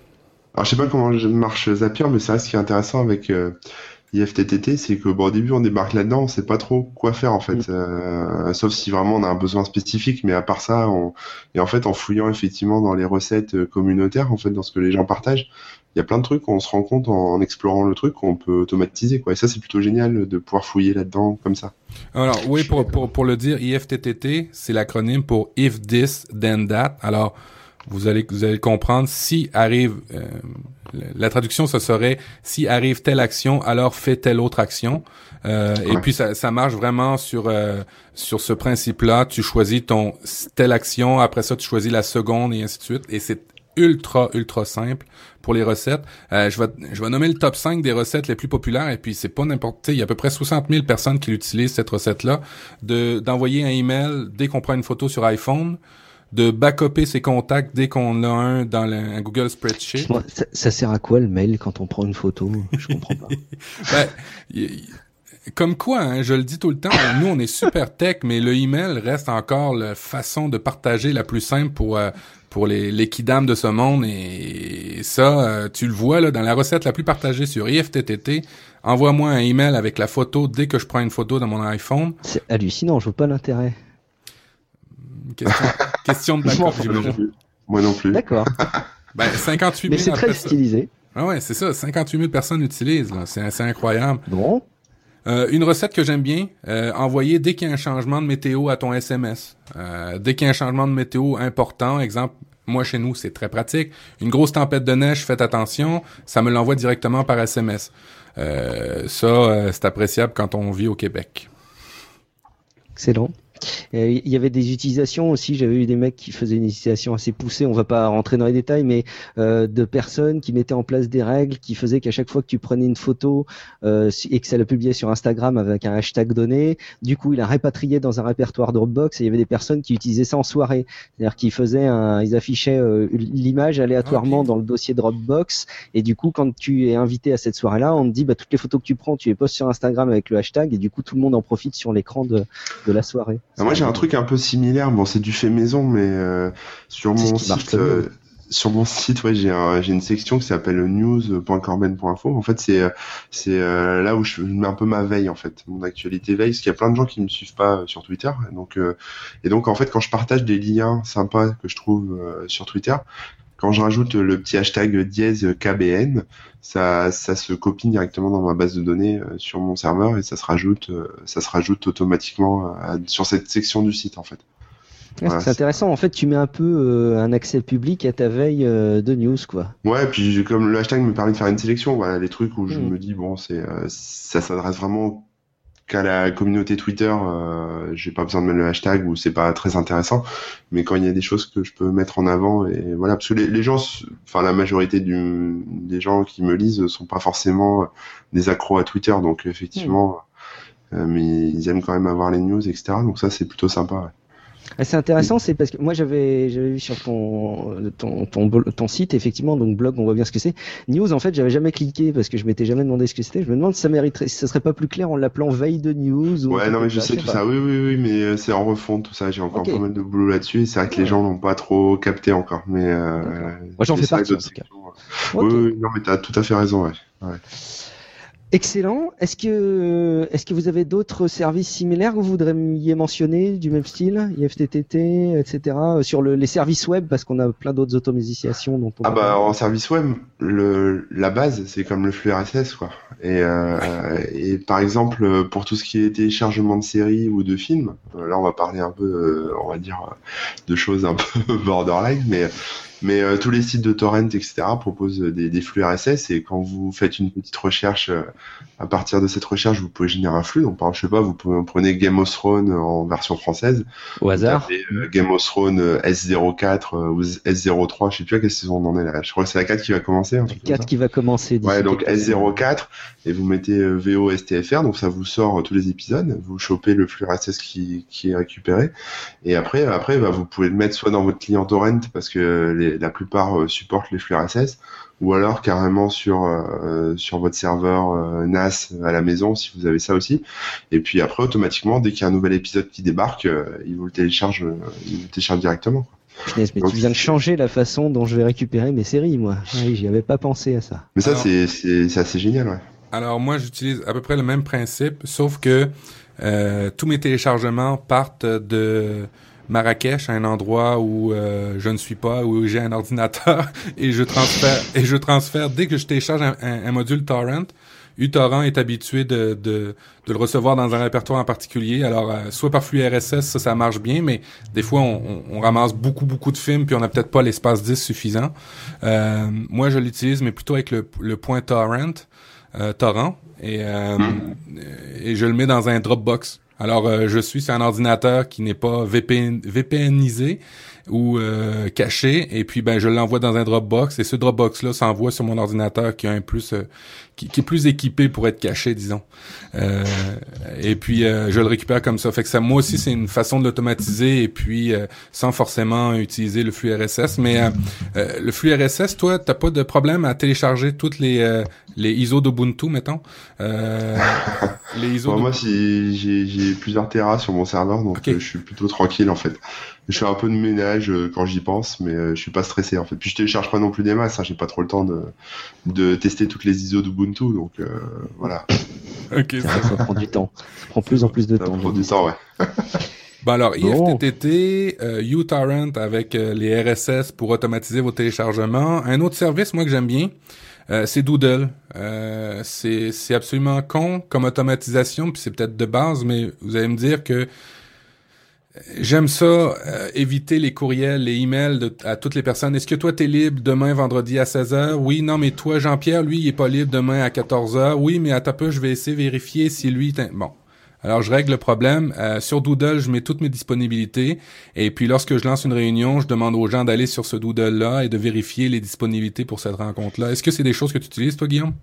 Alors, je sais pas comment marche Zapier, mais c'est vrai ce qui est intéressant avec euh, IFTTT, c'est que bon, au début, on débarque là-dedans, on sait pas trop quoi faire en fait, Euh, sauf si vraiment on a un besoin spécifique. Mais à part ça, on... et en fait, en fouillant effectivement dans les recettes euh, communautaires, en fait, dans ce que les gens partagent, il y a plein de trucs, on se rend compte en, en explorant le truc qu'on peut automatiser, quoi. Et ça, c'est plutôt génial de pouvoir fouiller là-dedans comme ça. Alors, oui, pour, pour, pour le dire, IFTTT, c'est l'acronyme pour If This, Then That. Alors, vous allez, vous allez comprendre, si arrive, euh, la traduction, ce serait, si arrive telle action, alors fais telle autre action. Euh, Et puis, ça, ça marche vraiment sur, euh, sur ce principe-là. Tu choisis ton telle action, après ça, tu choisis la seconde et ainsi de suite. Et c'est ultra, ultra simple pour les recettes. Euh, je vais, je vais nommer le top 5 des recettes les plus populaires et puis c'est pas n'importe, il y a à peu près 60 000 personnes qui l'utilisent cette recette-là, de, d'envoyer un email dès qu'on prend une photo sur iPhone, de backuper ses contacts dès qu'on a un dans le, un Google Spreadsheet. Ça, ça sert à quoi le mail quand on prend une photo? Je comprends pas. Ben, y- y- comme quoi, hein, je le dis tout le temps, nous on est super tech, mais le email reste encore la façon de partager la plus simple pour euh, pour les les de ce monde et ça, euh, tu le vois là dans la recette la plus partagée sur IFTTT. Envoie-moi un email avec la photo dès que je prends une photo dans mon iPhone. C'est hallucinant. Je vois pas l'intérêt. Question, question de backup, j'imagine. Moi non plus. D'accord. Ben 58 Mais 000 c'est très stylisé. Ah ouais, c'est ça. 58 000 personnes l'utilisent. C'est c'est incroyable. Bon. Euh, une recette que j'aime bien, euh, envoyer dès qu'il y a un changement de météo à ton SMS. Euh, dès qu'il y a un changement de météo important, exemple, moi chez nous c'est très pratique. Une grosse tempête de neige, faites attention, ça me l'envoie directement par SMS. Euh, ça, euh, c'est appréciable quand on vit au Québec. Excellent. Il y avait des utilisations aussi. J'avais eu des mecs qui faisaient une utilisation assez poussée. On va pas rentrer dans les détails, mais euh, de personnes qui mettaient en place des règles qui faisaient qu'à chaque fois que tu prenais une photo euh, et que ça la publiait sur Instagram avec un hashtag donné, du coup, il a répatrié dans un répertoire Dropbox. Et il y avait des personnes qui utilisaient ça en soirée, c'est-à-dire qu'ils faisaient un, ils affichaient euh, l'image aléatoirement Ok. dans le dossier Dropbox. Et du coup, quand tu es invité à cette soirée-là, on te dit bah toutes les photos que tu prends, tu les postes sur Instagram avec le hashtag, et du coup, tout le monde en profite sur l'écran de, de la soirée. Ah, moi, j'ai un truc un peu similaire. Bon, c'est du fait maison, mais euh, sur mon site, euh, sur mon site, ouais, j'ai un, j'ai une section qui s'appelle news.corben.info. En fait, c'est euh, c'est euh, là où je mets un peu ma veille, en fait, mon actualité veille, parce qu'il y a plein de gens qui me suivent pas euh, sur Twitter. Donc euh, et donc en fait, quand je partage des liens sympas que je trouve euh, sur Twitter, quand je rajoute le petit hashtag dièse KBN, ça, ça se copie directement dans ma base de données euh, sur mon serveur et ça se rajoute, euh, ça se rajoute automatiquement à- sur cette section du site en fait. Voilà, c'est intéressant. En fait, tu mets un peu euh, un accès public à ta veille euh, de news, quoi. Ouais, puis comme le hashtag me permet de faire une sélection, voilà, les trucs où je Mm. me dis bon, c'est euh, ça s'adresse vraiment qu'à la communauté Twitter, euh, j'ai pas besoin de mettre le hashtag ou c'est pas très intéressant. Mais quand il y a des choses que je peux mettre en avant et voilà, parce que les, les gens, enfin la majorité du, des gens qui me lisent sont pas forcément des accros à Twitter, donc effectivement, euh, mais ils aiment quand même avoir les news, etc. Donc ça c'est plutôt sympa. ouais. C'est intéressant, c'est parce que moi j'avais vu sur ton, ton ton ton site effectivement donc blog on voit bien ce que c'est. News en fait j'avais jamais cliqué parce que je m'étais jamais demandé ce que c'était. Je me demande si ça mériterait, si ça serait pas plus clair en l'appelant veille de news. Ou Ouais, non, mais je sais tout pas. ça. Oui, oui, oui, mais euh, c'est en refonte tout ça. J'ai encore pas mal de boulot là-dessus et c'est vrai que les gens n'ont pas trop capté encore. Mais euh. Moi, j'en fais partie, en tout cas. Oui, oui, non, mais t'as tout à fait raison. Ouais. Excellent. Est-ce que est-ce que vous avez d'autres services similaires que vous voudriez mentionner du même style, IFTTT, etc. sur le- les services web parce qu'on a plein d'autres automatisations dont on Ah bah en service web, le, la base c'est comme le flux RSS quoi. Et, euh, et par exemple pour tout ce qui est téléchargement de séries ou de films, euh, là on va parler un peu, euh, on va dire, de choses un peu borderline, mais mais euh, tous les sites de torrent etc proposent des, des flux RSS et quand vous faites une petite recherche, euh, à partir de cette recherche vous pouvez générer un flux. Donc par exemple, je sais pas, vous pouvez prenez Game of Thrones en version française, au hasard. tapez, euh, Game of Thrones euh, S04 euh, ou S03, je sais plus à quelle saison on en est là. Je crois que c'est la 4 qui va commencer. truc comme 4 ça. qui va commencer. Ouais, donc quelques semaines. S04 et vous mettez euh, VO STFR, donc ça vous sort euh, tous les épisodes, vous chopez le flux RSS qui, qui est récupéré et après après bah, vous pouvez le mettre soit dans votre client torrent parce que les, la plupart euh, supportent les flux RSS ou alors carrément sur euh, sur votre serveur euh, NAS à la maison si vous avez ça aussi. Et puis après automatiquement dès qu'il y a un nouvel épisode qui débarque, euh, il vous le télécharge, euh, il vous le télécharge directement. Punaise, mais Donc, tu viens de changer la façon dont je vais récupérer mes séries, moi. Ah Oui, j'y avais pas pensé à ça. Mais ça Alors- c'est c'est c'est assez génial ouais. Alors moi, j'utilise à peu près le même principe, sauf que euh, tous mes téléchargements partent de Marrakech, un endroit où euh, je ne suis pas, où j'ai un ordinateur, et je transfère et je transfère dès que je télécharge un, un- un module torrent. uTorrent est habitué de, de, de le recevoir dans un répertoire en particulier. Alors, euh, soit par flux RSS, ça, ça marche bien, mais des fois, on, on- on ramasse beaucoup, beaucoup de films, puis on n'a peut-être pas l'espace disque suffisant. Euh, moi, je l'utilise, mais plutôt avec le, le point torrent, euh, torrent, et, euh, et je le mets dans un Dropbox. Alors, euh, je suis sur un ordinateur qui n'est pas VPN, VPNisé ou euh, caché, et puis ben je l'envoie dans un Dropbox, et ce Dropbox-là s'envoie sur mon ordinateur qui a un plus euh, qui, qui est plus équipé pour être caché, disons. Euh, et puis euh, je le récupère comme ça. Fait que ça, moi aussi, c'est une façon de l'automatiser, et puis euh, sans forcément utiliser le flux RSS. Mais le flux RSS, toi, t'as pas de problème à télécharger toutes les euh, les ISO d'Ubuntu, mettons? Euh, les ISO. Bon, de- moi, si j'ai j'ai plusieurs terras sur mon serveur, donc euh, je suis plutôt tranquille en fait. Je fais un peu de ménage euh, quand j'y pense, mais euh, je suis pas stressé en fait. Puis je télécharge pas non plus des masses, hein, j'ai pas trop le temps de, de tester toutes les ISO d'Ubuntu, donc euh, voilà. Ok, Ça, ça prend du temps. Ça prend plus en plus de Ça temps. prend du temps, ouais. Bon alors, Bon. IFTTT, euh, uTorrent avec euh, les RSS pour automatiser vos téléchargements. Un autre service, moi, que j'aime bien, euh, c'est Doodle. Euh, c'est absolument con comme automatisation, puis c'est peut-être de base, mais vous allez me dire que J'aime ça, euh, éviter les courriels, les emails à toutes les personnes. Est-ce que toi, t'es libre demain, vendredi à 16h? Oui, non, mais toi, Jean-Pierre, lui, il est pas libre demain à 14h. Oui, mais à ta peu, je vais essayer de vérifier si lui... Bon. Alors je règle le problème. Euh, sur Doodle, je mets toutes mes disponibilités. Et puis lorsque je lance une réunion, je demande aux gens d'aller sur ce Doodle-là et de vérifier les disponibilités pour cette rencontre-là. Est-ce que c'est des choses que tu utilises, toi, Guillaume?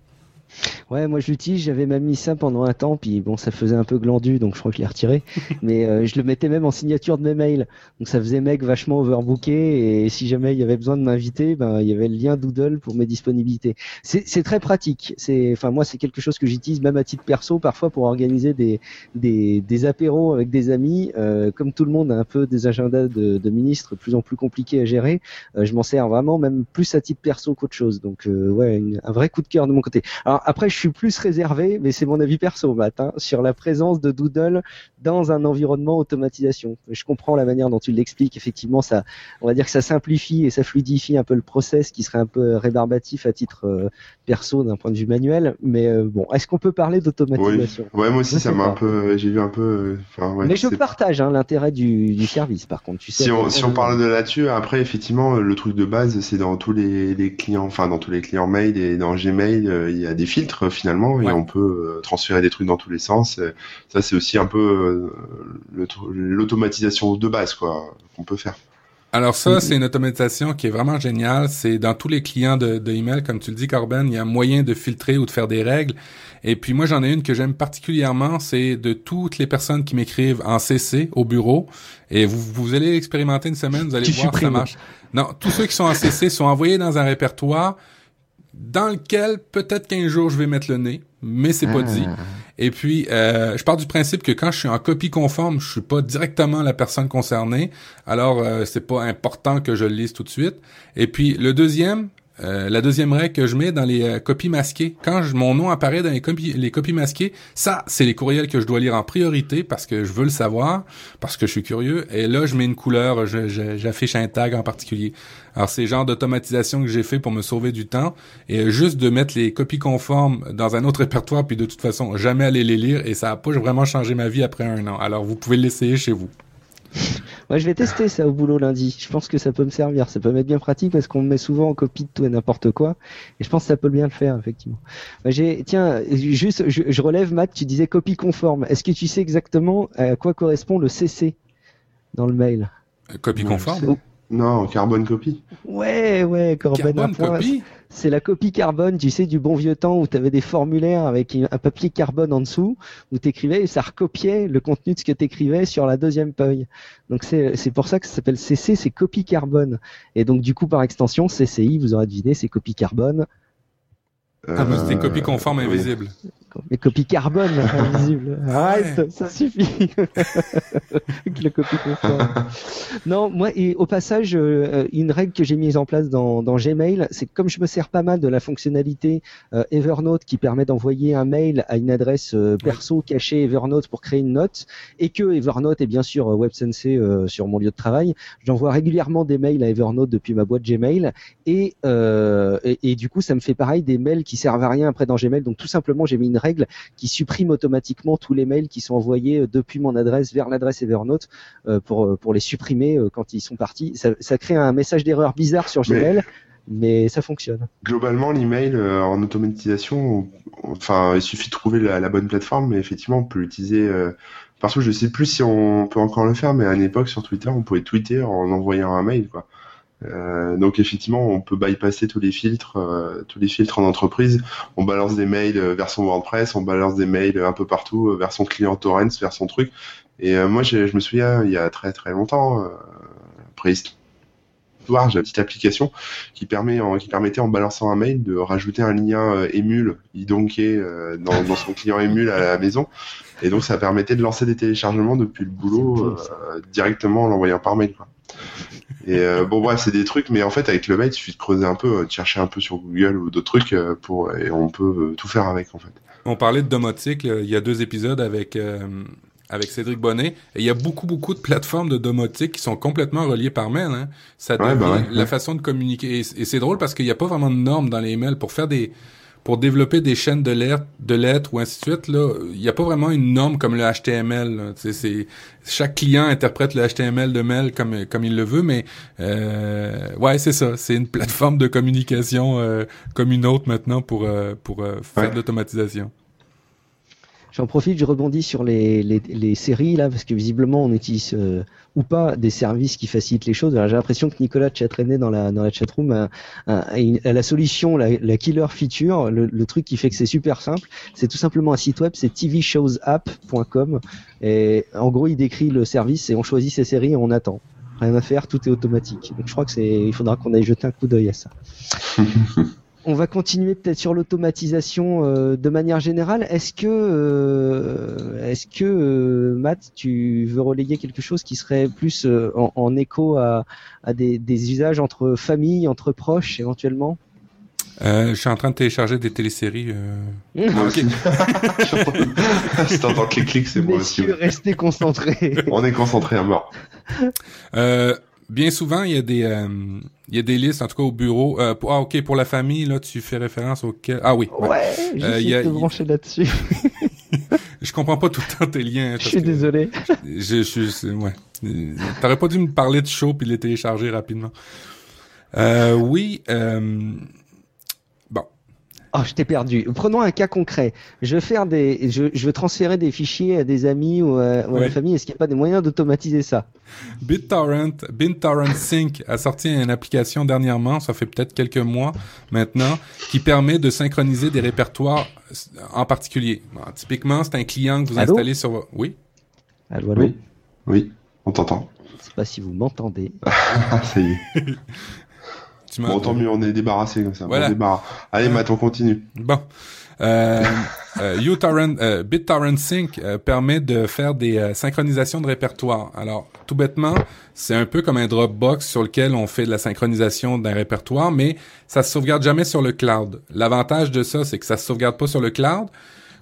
Ouais, moi je l'utilise, j'avais même mis ça pendant un temps, puis bon, ça faisait un peu glandu, donc je crois que je l'ai retiré. Mais euh, je le mettais même en signature de mes mails, donc ça faisait mec vachement overbooké, et si jamais il y avait besoin de m'inviter, ben il y avait le lien Doodle pour mes disponibilités. C'est très pratique. C'est, enfin moi c'est quelque chose que j'utilise même à titre perso parfois pour organiser des des, des apéros avec des amis. Euh, comme tout le monde a un peu des agendas de, de ministres de plus en plus compliqués à gérer, euh, je m'en sers vraiment même plus à titre perso qu'autre chose. Donc euh, ouais, un vrai coup de cœur de mon côté. Alors après, je suis plus réservé, mais c'est mon avis perso, Matt, hein, sur la présence de Doodle dans un environnement automatisation. Je comprends la manière dont tu l'expliques. Effectivement, ça, on va dire que ça simplifie et ça fluidifie un peu le process qui serait un peu rébarbatif à titre euh, perso d'un point de vue manuel. Mais euh, bon, est-ce qu'on peut parler d'automatisation? Oui. Ouais, moi aussi, ça m'a un peu, j'ai vu un peu. Euh, ouais, mais je partage hein, l'intérêt du, du, service, par contre. Tu sais, si on, si on parle de là-dessus, après, effectivement, le truc de base, c'est dans tous les, les, clients, enfin dans tous les clients mail et dans Gmail, il y a des filtres finalement et on peut transférer des trucs dans tous les sens. Ça, c'est aussi un peu l'automatisation de base quoi qu'on peut faire. Alors ça, c'est une automatisation qui est vraiment géniale. C'est dans tous les clients de, de, email, comme tu le dis, Corben, il y a moyen de filtrer ou de faire des règles. Et puis moi, j'en ai une que j'aime particulièrement, c'est de toutes les personnes qui m'écrivent en CC au bureau. Et vous, vous allez expérimenter une semaine, vous allez voir ça marche. Non, tous ceux qui sont en CC sont envoyés dans un répertoire dans lequel peut-être qu'un jour je vais mettre le nez, mais c'est pas dit. Ah. Et puis, euh, je pars du principe que quand je suis en copie conforme, je suis pas directement la personne concernée. Alors, euh, c'est pas important que je le lise tout de suite. Et puis, le deuxième, euh, la deuxième règle que je mets dans les euh, copies masquées, quand mon nom apparaît dans les copies, les copies masquées, ça, c'est les courriels que je dois lire en priorité parce que je veux le savoir, parce que je suis curieux. Et là, je mets une couleur, j'affiche un tag en particulier. Alors, c'est le genre d'automatisation que j'ai fait pour me sauver du temps et juste de mettre les copies conformes dans un autre répertoire, puis de toute façon, jamais aller les lire et ça a pas vraiment changé ma vie après un an. Alors, vous pouvez l'essayer chez vous. Moi, je vais tester ça au boulot lundi. Je pense que ça peut me servir. Ça peut m'être bien pratique parce qu'on me met souvent en copie de tout et n'importe quoi. Et je pense que ça peut bien le faire, effectivement. j'ai, tiens, juste, je, relève, Matt, tu disais copie conforme. Est-ce que tu sais exactement à quoi correspond le CC dans le mail? Copie conforme? Non, carbone copie. Ouais, ouais, carbone, copie. C'est la copie carbone, tu sais, du bon vieux temps où tu avais des formulaires avec un papier carbone en dessous, où tu écrivais et ça recopiait le contenu de ce que tu écrivais sur la deuxième feuille. Donc c'est pour ça que ça s'appelle CC, c'est copie carbone. Et donc du coup, par extension, CCI, vous aurez deviné, c'est copie carbone. Ah, bah, c'était copie conforme invisible. Mais copie carbone invisible. Arrête, ça suffit. le copie conforme. non, moi, et au passage, euh, une règle que j'ai mise en place dans, dans Gmail, c'est comme je me sers pas mal de la fonctionnalité euh, Evernote qui permet d'envoyer un mail à une adresse euh, perso cachée Evernote pour créer une note, et que Evernote est bien sûr WebSensei sur mon lieu de travail, j'envoie régulièrement des mails à Evernote depuis ma boîte Gmail, et, et, et, du coup, ça me fait pareil des mails qui servent à rien après dans Gmail. Donc tout simplement, j'ai mis une règle qui supprime automatiquement tous les mails qui sont envoyés euh, depuis mon adresse vers l'adresse Evernote euh, pour, euh, pour les supprimer quand ils sont partis. Ça, ça crée un message d'erreur bizarre sur Gmail. Mais... ça fonctionne. Globalement, l'email en automatisation, enfin, il suffit de trouver la, bonne plateforme, mais effectivement, on peut l'utiliser parce que je sais plus si on peut encore le faire, mais à une époque sur Twitter, on pouvait tweeter en envoyant un mail, quoi. Euh, donc effectivement, on peut bypasser tous les filtres, euh, tous les filtres en entreprise. On balance des mails euh, vers son WordPress, on balance des mails un peu partout vers son client Torrents, vers son truc. Et moi, je me souviens, il y a très très longtemps, préhistoire, j'ai une petite application qui permet, qui permettait en balançant un mail de rajouter un lien Emule, idonké dans, dans son client Emule à la maison. Et donc ça permettait de lancer des téléchargements depuis le boulot directement en l'envoyant par mail. Quoi. Et euh, bon, bref, c'est des trucs, mais en fait, avec le mail, il suffit de creuser un peu, de chercher un peu sur Google ou d'autres trucs, euh, pour, et on peut euh, tout faire avec, en fait. On parlait de domotique, il y a deux épisodes avec, avec Cédric Bonnet, et il y a beaucoup, beaucoup de plateformes de domotique qui sont complètement reliées par mail. Hein. Ça devient bah la façon de communiquer. Et, c'est drôle parce qu'il n'y a pas vraiment de normes dans les mails pour faire des pour développer des chaînes de lettres, de lettres ou ainsi de suite, là, il n'y a pas vraiment une norme comme le HTML. C'est chaque client interprète le HTML de mail comme comme il le veut, mais euh, ouais, c'est ça. C'est une plateforme de communication euh, comme une autre maintenant pour euh, pour euh, faire de l'automatisation. J'en profite, je rebondis sur les, les, les, séries là, parce que visiblement on utilise euh, ou pas des services qui facilitent les choses. J'ai l'impression que Nicolas traîné dans la dans la chatroom a, a, la solution, la, la, killer feature, le, le, truc qui fait que c'est super simple. C'est tout simplement un site web, c'est tvshowsapp.com et en gros il décrit le service et on choisit ses séries et on attend. Rien à faire, tout est automatique. Donc je crois que c'est, il faudra qu'on aille jeter un coup d'œil à ça. on va continuer peut-être sur l'automatisation euh, de manière générale. Est-ce que, euh, est-ce que euh, Matt, tu veux relayer quelque chose qui serait plus en, écho à, des, usages entre familles, entre proches éventuellement? Je suis en train de télécharger des téléséries. Moi aussi. si t'entends clic-clic, c'est moi aussi. restez concentrés. On est concentrés à mort. Bien souvent, il y a des euh, il y a des listes, en tout cas au bureau. Euh, pour, ah, ok, pour la famille, là, tu fais référence auquel. Ah oui. Ouais. ouais euh, y a, brancher là-dessus. je comprends pas tout le temps tes liens. Je suis désolé. Je, suis, ouais. T'aurais pas dû me parler de show puis les télécharger rapidement. Euh, oui. Oh, je t'ai perdu. Prenons un cas concret. Je veux faire des, je, je veux transférer des fichiers à des amis ou à, la famille. Est-ce qu'il n'y a pas des moyens d'automatiser ça? BitTorrent, BitTorrent Sync a sorti une application dernièrement, ça fait peut-être quelques mois maintenant, qui permet de synchroniser des répertoires en particulier. typiquement, c'est un client que vous installez sur. Oui? Allô, allô? Oui. Oui. On t'entend. Je sais pas si vous m'entendez. ça y est. bon, tant mieux, on est débarrassé comme ça. Voilà. Allez, Matt, on continue. Bon. Euh, euh, uTorrent, euh, BitTorrent Sync euh, permet de faire des euh, synchronisations de répertoire. Alors, tout bêtement, c'est un peu comme un Dropbox sur lequel on fait de la synchronisation d'un répertoire, mais ça se sauvegarde jamais sur le cloud. L'avantage de ça, c'est que ça se sauvegarde pas sur le cloud,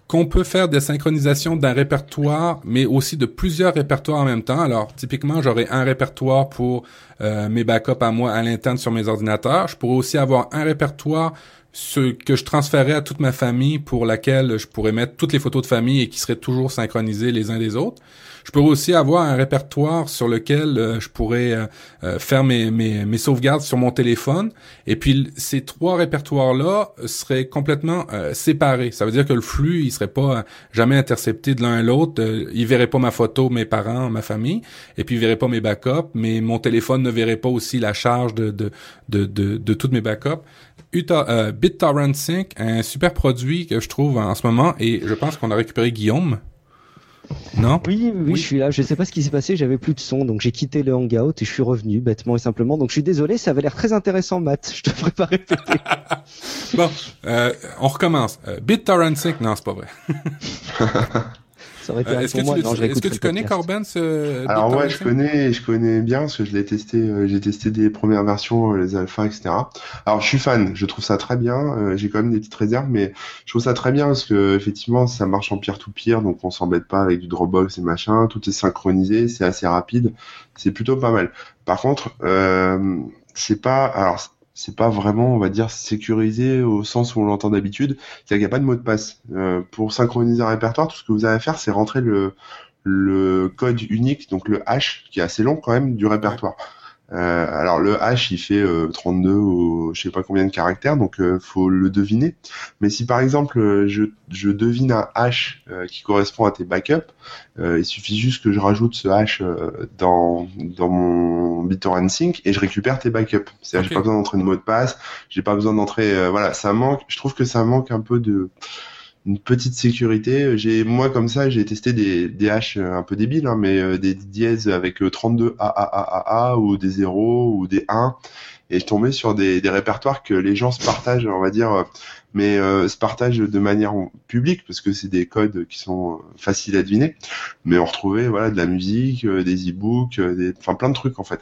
qu'on peut faire des synchronisations d'un répertoire, mais aussi de plusieurs répertoires en même temps. Alors, typiquement, j'aurais un répertoire pour euh, mes backups à moi à l'interne sur mes ordinateurs. Je pourrais aussi avoir un répertoire ce que je transférais à toute ma famille pour laquelle je pourrais mettre toutes les photos de famille et qui seraient toujours synchronisées les uns des autres. Je pourrais aussi avoir un répertoire sur lequel euh, je pourrais euh, euh, faire mes, mes, mes, sauvegardes sur mon téléphone. Et puis ces trois répertoires-là seraient complètement séparés. Ça veut dire que le flux, il serait pas jamais intercepté de l'un à l'autre. il verrait pas ma photo, mes parents, ma famille. Et puis il verrait pas mes backups. Mais mon téléphone ne verrait pas aussi la charge de, de, de, de, de toutes mes backups. BitTorrent Sync, un super produit que je trouve en ce moment, et je pense qu'on a récupéré Guillaume. Non? Oui, oui, je suis là. Je sais pas ce qui s'est passé. J'avais plus de son, donc j'ai quitté le hangout et je suis revenu bêtement et simplement. Donc je suis désolé. Ça avait l'air très intéressant, Matt. Je te ferai pas répéter. bon, euh, on recommence. Euh, BitTorrent Sync, non, c'est pas vrai. Euh, est-ce que, tu, connais Corben ce Alors ouais, je connais, je connais bien parce que je l'ai testé. Euh, j'ai testé des premières versions, euh, les alphas, etc. Alors je suis fan, je trouve ça très bien. j'ai quand même des petites réserves, mais je trouve ça très bien parce que effectivement, ça marche en peer-to-peer, donc on s'embête pas avec du Dropbox et machin. Tout est synchronisé, c'est assez rapide, c'est plutôt pas mal. Par contre, c'est pas alors c'est pas vraiment, on va dire, sécurisé au sens où on l'entend d'habitude. C'est-à-dire qu'il n'y a pas de mot de passe. Euh, pour synchroniser un répertoire, tout ce que vous avez à faire, c'est rentrer le, le code unique, donc le hash, qui est assez long quand même, du répertoire. Euh, alors le hash il fait 32 euh, ou je sais pas combien de caractères donc euh, faut le deviner. Mais si par exemple euh, je, je devine un hash qui correspond à tes backups, il suffit juste que je rajoute ce hash dans dans mon BitTorrent Sync et je récupère tes backups. C'est-à-dire j'ai pas besoin d'entrer de mot de passe, j'ai pas besoin d'entrer voilà, ça manque, je trouve que ça manque un peu de une petite sécurité. J'ai moi comme ça, j'ai testé des, des hash euh, un peu débiles, hein, mais euh, des dièses avec 32 euh, AAAA ou des 0 ou des 1 et je tombais sur des, des répertoires que les gens se partagent, on va dire, mais se partagent de manière publique parce que c'est des codes qui sont faciles à deviner. Mais on retrouvait voilà de la musique, des e-books, des, enfin plein de trucs en fait.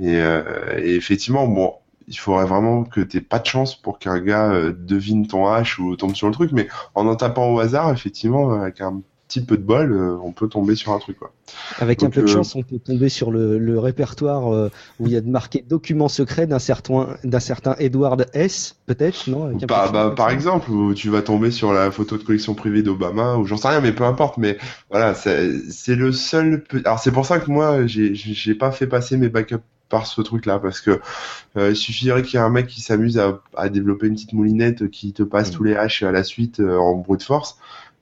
Et, et effectivement, bon, il faudrait vraiment que t'aies pas de chance pour qu'un gars euh, devine ton hash ou tombe sur le truc, mais en en tapant au hasard, effectivement, avec un petit peu de bol, euh, on peut tomber sur un truc. Quoi. Avec un peu de euh, chance, on peut tomber sur le, répertoire où il y a de marqué documents secrets d'un certain, d'un certain Edward S, peut-être, non bah, bah, Par exemple, où tu vas tomber sur la photo de collection privée d'Obama, ou j'en sais rien, mais peu importe. Mais voilà, c'est le seul. Alors c'est pour ça que moi, j'ai pas fait passer mes backups par ce truc-là, parce que euh, il suffirait qu'il y ait un mec qui s'amuse à, développer une petite moulinette qui te passe mm. tous les hash à la suite euh, en brute force,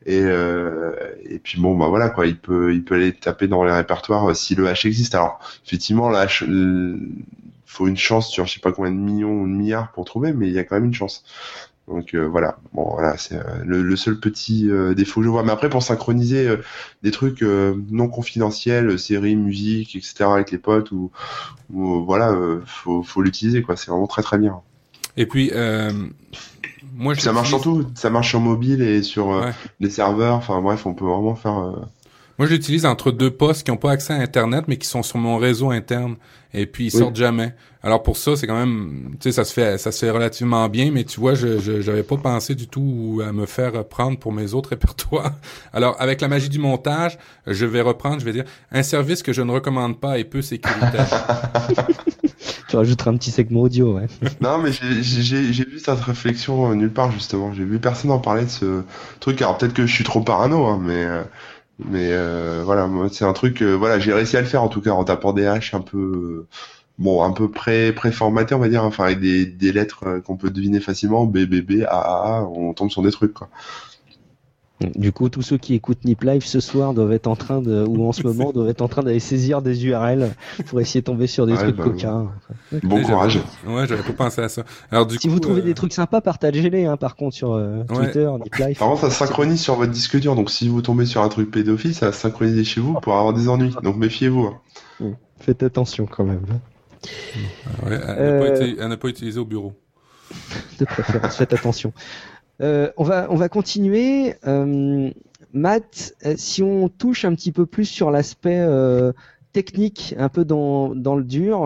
Et, euh, et puis bon, bah voilà quoi, il peut, il peut aller taper dans les répertoires si le hash existe. Alors effectivement, hash, il faut une chance sur je sais pas combien de millions ou de milliards pour trouver, mais il y a quand même une chance. Donc euh, voilà, bon voilà, c'est euh, le, le, seul petit euh, défaut que je vois. Mais après, pour synchroniser des trucs non confidentiels, séries, musique, etc. avec les potes, ou, ou voilà, faut, faut l'utiliser quoi. C'est vraiment très très bien. Et puis moi, ça marche sur tout. Ça marche sur mobile et sur euh, les serveurs. Enfin bref, on peut vraiment faire. Moi, je l'utilise entre deux postes qui n'ont pas accès à Internet, mais qui sont sur mon réseau interne. Et puis, ils sortent jamais. Alors, pour ça, c'est quand même, tu sais, ça se fait, ça se fait relativement bien, mais tu vois, je, je, j'avais pas pensé du tout à me faire prendre pour mes autres répertoires. Alors, avec la magie du montage, je vais reprendre, je vais dire, un service que je ne recommande pas et peu sécuritaire. tu rajouteras un petit segment audio, ouais. non, mais j'ai vu cette réflexion euh, nulle part, justement. J'ai vu personne en parler de ce truc. Alors, peut-être que je suis trop parano, hein, mais, euh, mais euh, voilà, c'est un truc, voilà, j'ai réussi à le faire, en tout cas, en tapant des haches un peu, bon, un peu pré, préformaté, on va dire, enfin, avec des, des lettres qu'on peut deviner facilement, B, B, B, A, A, A, on tombe sur des trucs, quoi. Du coup, tous ceux qui écoutent Nip Live ce soir doivent être en train de, ou en ce moment, doivent être en train d'aller saisir des URL pour essayer de tomber sur des trucs bah, coquins. Bon courage. Ouais, j'avais pas pensé à ça. Alors, du si vous trouvez euh, des trucs sympas, partagez-les, hein, par contre, sur euh, Twitter, Nip Live. Par contre, ça synchronise sur votre disque dur, donc si vous tombez sur un truc pédophile, ça va synchroniser chez vous pour avoir des ennuis. Donc méfiez-vous. Hein. Faites attention quand même. Ouais, elle n'a pas, utilisé au bureau. de préférence, faites attention. Euh, on, va, on va continuer. Euh, Matt, euh, si on touche un petit peu plus sur l'aspect technique, un peu dans, dans le dur,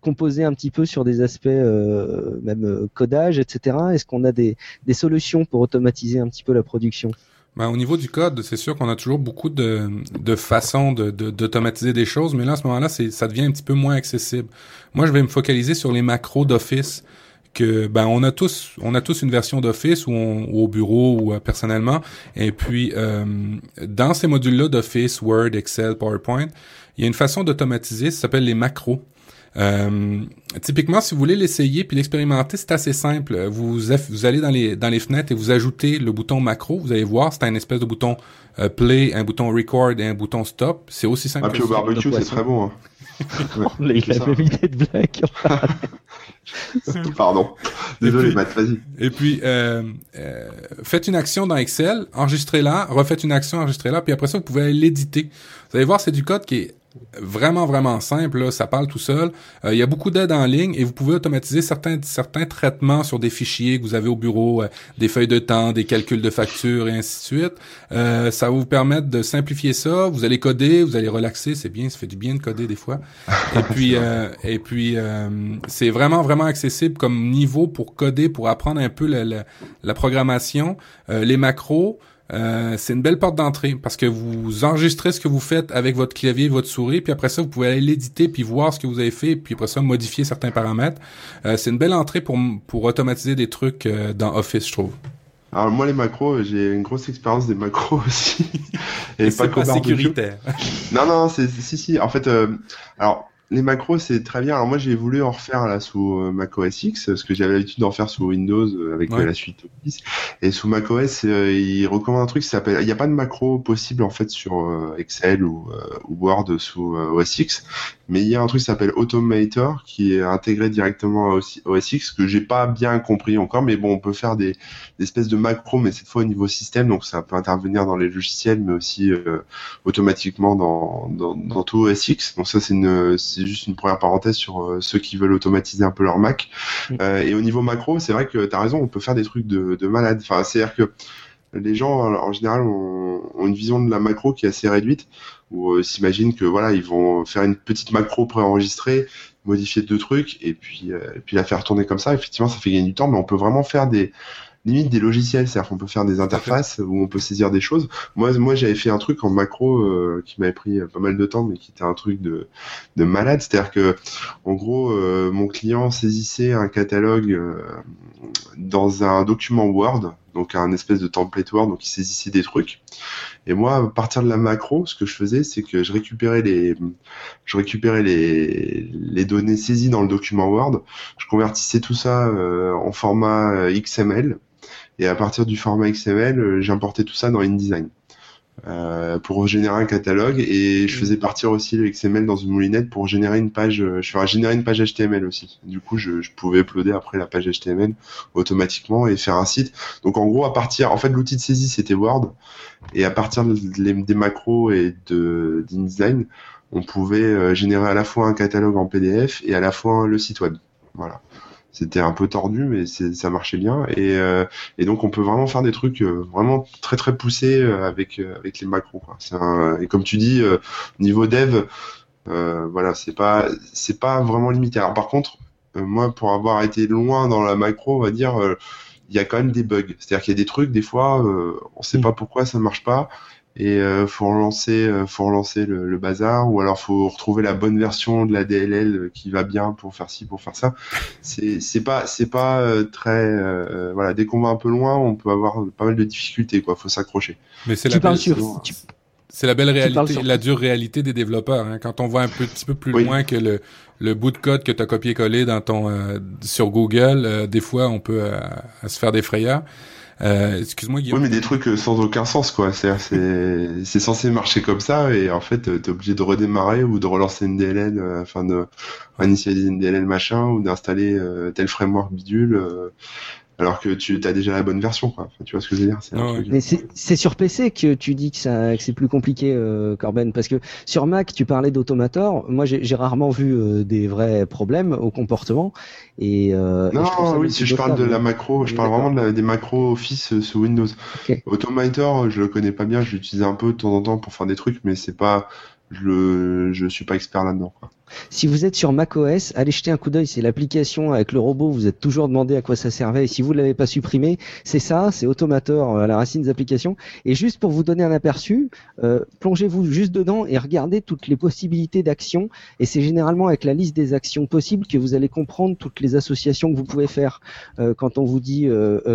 composer un petit peu sur des aspects même codage, etc. Est-ce qu'on a des, des solutions pour automatiser un petit peu la production? Ben, au niveau du code, c'est sûr qu'on a toujours beaucoup de, de façons d'automatiser de, des choses, mais là, à ce moment-là, ça devient un petit peu moins accessible. Moi, je vais me focaliser sur les macros d'Office que ben on a tous on a tous une version d'Office ou, au bureau ou euh, personnellement et puis euh, dans ces modules là d'Office Word Excel PowerPoint il y a une façon d'automatiser ça s'appelle les macros euh, typiquement, si vous voulez l'essayer puis l'expérimenter, c'est assez simple. Vous, vous allez dans les, dans les fenêtres et vous ajoutez le bouton macro. Vous allez voir, c'est un espèce de bouton play, un bouton record et un bouton stop. C'est aussi simple. Ah, puis au barbecue, c'est très bon. Hein. il a même idée de blague. Pardon. Désolé, Matt, vas-y. Et puis, euh, euh, faites une action dans Excel, enregistrez-la, refaites une action, enregistrez-la, puis après ça, vous pouvez l'éditer. Vous allez voir, c'est du code qui est vraiment, vraiment simple. Là, ça parle tout seul. Euh, il y a beaucoup d'aides en ligne et vous pouvez automatiser certains, certains traitements sur des fichiers que vous avez au bureau, euh, des feuilles de temps, des calculs de factures et ainsi de suite. Euh, ça va vous permettre de simplifier ça. Vous allez coder, vous allez relaxer. C'est bien, ça fait du bien de coder des fois. et puis, et puis c'est vraiment, vraiment accessible comme niveau pour coder, pour apprendre un peu la, la, la programmation, les macros. Euh, c'est une belle porte d'entrée parce que vous enregistrez ce que vous faites avec votre clavier, votre souris, puis après ça, vous pouvez aller l'éditer puis voir ce que vous avez fait, puis après ça, modifier certains paramètres. Euh, c'est une belle entrée pour, pour automatiser des trucs euh, dans Office, je trouve. Alors moi les macros, j'ai une grosse expérience des macros aussi. Et, pas, pas sécuritaire. non non, c'est si si. En fait, alors les macros, c'est très bien. Alors moi, j'ai voulu en refaire là sous euh, macOS X, parce que j'avais l'habitude d'en faire sous Windows euh, avec euh, la suite Office. Et sous macOS, il recommande un truc qui s'appelle. Il n'y a pas de macro possible en fait sur Excel ou, ou, Word sous OS X, mais il y a un truc qui s'appelle Automator qui est intégré directement à OS X que j'ai pas bien compris encore. Mais bon, on peut faire des, des espèces de macros, mais cette fois au niveau système, donc ça peut intervenir dans les logiciels, mais aussi automatiquement dans, dans, dans tout OS X. Donc ça, c'est une c'est juste une première parenthèse sur euh, ceux qui veulent automatiser un peu leur Mac. Mm. Euh, et au niveau macro, c'est vrai que tu as raison, on peut faire des trucs de, de malade. Enfin, c'est-à-dire que les gens en général ont, une vision de la macro qui est assez réduite où euh, s'imaginent que voilà ils vont faire une petite macro préenregistrée modifier deux trucs et puis et puis la faire tourner comme ça effectivement ça fait gagner du temps mais on peut vraiment faire des limite des logiciels, c'est-à-dire qu'on peut faire des interfaces où on peut saisir des choses. Moi, moi, j'avais fait un truc en macro euh, qui m'avait pris pas mal de temps, mais qui était un truc de, de malade. C'est-à-dire que, en gros, euh, mon client saisissait un catalogue euh, dans un document Word, donc un espèce de template Word, donc il saisissait des trucs. Et moi, à partir de la macro, ce que je faisais, c'est que je récupérais les, données saisies dans le document Word, je convertissais tout ça euh, en format euh, XML, et à partir du format XML, euh, j'importais tout ça dans InDesign. Euh, pour générer un catalogue. Et je Mm. faisais partir aussi le XML dans une moulinette pour générer une page euh, je ferais générer une page HTML aussi. Du coup je, je pouvais uploader après la page HTML automatiquement et faire un site. Donc en gros à partir en fait l'outil de saisie c'était Word. Et à partir de- des macros et de d'InDesign on pouvait euh, générer à la fois un catalogue en PDF et à la fois le site web. Voilà c'était un peu tordu mais c'est- ça marchait bien et, euh, et donc on peut vraiment faire des trucs euh, vraiment très très poussés euh, avec euh, avec les macros quoi. C'est un- et comme tu dis euh, niveau dev euh, voilà c'est pas c'est pas vraiment limité. Alors par contre euh, moi pour avoir été loin dans la macro on va dire euh, il y a quand même des bugs. C'est-à-dire qu'il y a des trucs des fois euh, on sait Mm. pas pourquoi ça marche pas et euh, faut relancer euh, faut relancer le, le bazar ou alors faut retrouver la bonne version de la DLL qui va bien pour faire ci pour faire ça c'est c'est pas c'est pas euh, très euh, voilà dès qu'on va un peu loin on peut avoir pas mal de difficultés quoi faut s'accrocher Mais c'est la, belle- sur, tu- c'est la belle réalité, sur- la dure réalité des développeurs. hein. Quand on va un petit peu plus Oui. loin que le, le bout de code que tu as copié-collé dans ton euh, sur Google, euh, des fois on peut euh, à se faire des frayeurs. Euh, excuse-moi oui mais des trucs euh, sans aucun sens quoi. C'est c'est c'est censé marcher comme ça et en fait euh, t'es obligé de redémarrer ou de relancer une DLL euh, afin de initialiser une DLL machin ou d'installer tel framework bidule alors que tu as déjà la bonne version quoi Enfin, tu vois ce que je veux dire un truc- Mais c'est sur PC que tu dis que, ça, que c'est plus compliqué, euh, Corben, parce que sur Mac, tu parlais d'Automator. Moi, j'ai j'ai rarement vu euh, des vrais problèmes au comportement. Et, euh, et Non, je trouve ça oui, si je parle de la macro, je parle vraiment de la- des macros Office euh, sous Windows. Automator, euh, je le connais pas bien, je l'utilise un peu de temps en temps pour faire des trucs, mais c'est pas, je le, je suis pas expert là-dedans, quoi. Si vous êtes sur macOS, allez jeter un coup d'œil. C'est l'application avec le robot. Vous êtes toujours demandé à quoi ça servait. Et si vous ne l'avez pas supprimé, c'est ça, c'est Automator euh, à la racine des applications. Et juste pour vous donner un aperçu, euh, plongez-vous juste dedans et regardez toutes les possibilités d'action. Et c'est généralement avec la liste des actions possibles que vous allez comprendre toutes les associations que vous pouvez faire. Euh, quand on vous dit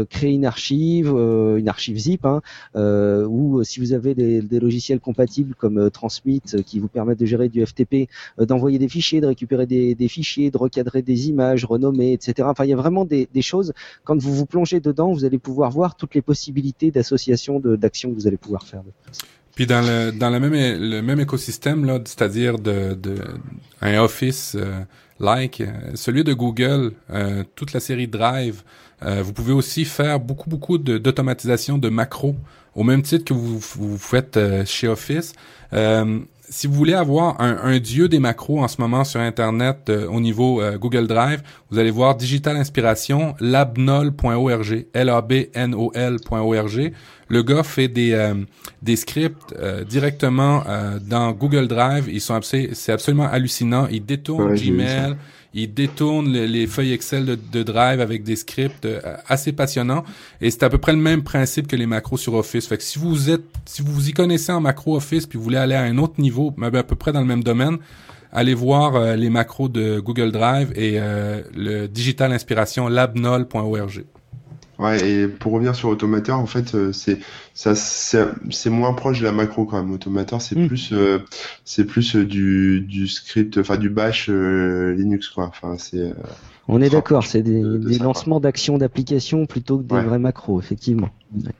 créer une archive, une archive zip, hein, ou si vous avez des, des logiciels compatibles comme Transmit qui vous permettent de gérer du FTP, d'envoyer des fichiers, de récupérer des, fichiers, de recadrer des images, renommer, etc. Enfin, il y a vraiment des, choses. Quand vous vous plongez dedans, vous allez pouvoir voir toutes les possibilités d'association, de- d'actions que vous allez pouvoir faire. Puis dans le dans le même le même écosystème là, c'est-à-dire de, de un Office euh, like euh, celui de Google, euh, toute la série Drive, vous pouvez aussi faire beaucoup beaucoup de- d'automatisation de macros au même titre que vous vous faites chez Office. Si vous voulez avoir un, un dieu des macros en ce moment sur Internet euh, au niveau euh, Google Drive, vous allez voir Digital Inspiration, labnol.org, L-A-B-N-O-L.org. Le gars fait des, euh, des scripts euh, directement euh, dans Google Drive. Ils sont c'est absolument hallucinant. Il détourne Ouais. Gmail, il détourne le- les feuilles Excel de, de Drive avec des scripts euh, assez passionnants. Et c'est à peu près le même principe que les macros sur Office. Fait que si vous êtes, si vous vous y connaissez en macro Office puis vous voulez aller à un autre niveau, mais à peu près dans le même domaine, allez voir euh, les macros de Google Drive et euh, le Digital Inspiration labnol.org. Ouais, et pour revenir sur Automator, en fait, euh, c'est ça, c'est c'est moins proche de la macro quand même. Automator, c'est Mm. plus, euh, c'est plus euh, du, du script, enfin du bash euh, Linux, quoi. Enfin, c'est. euh, On est d'accord, c'est des, de- de des lancements d'actions d'applications plutôt que des Ouais. vrais macros, effectivement. Ouais.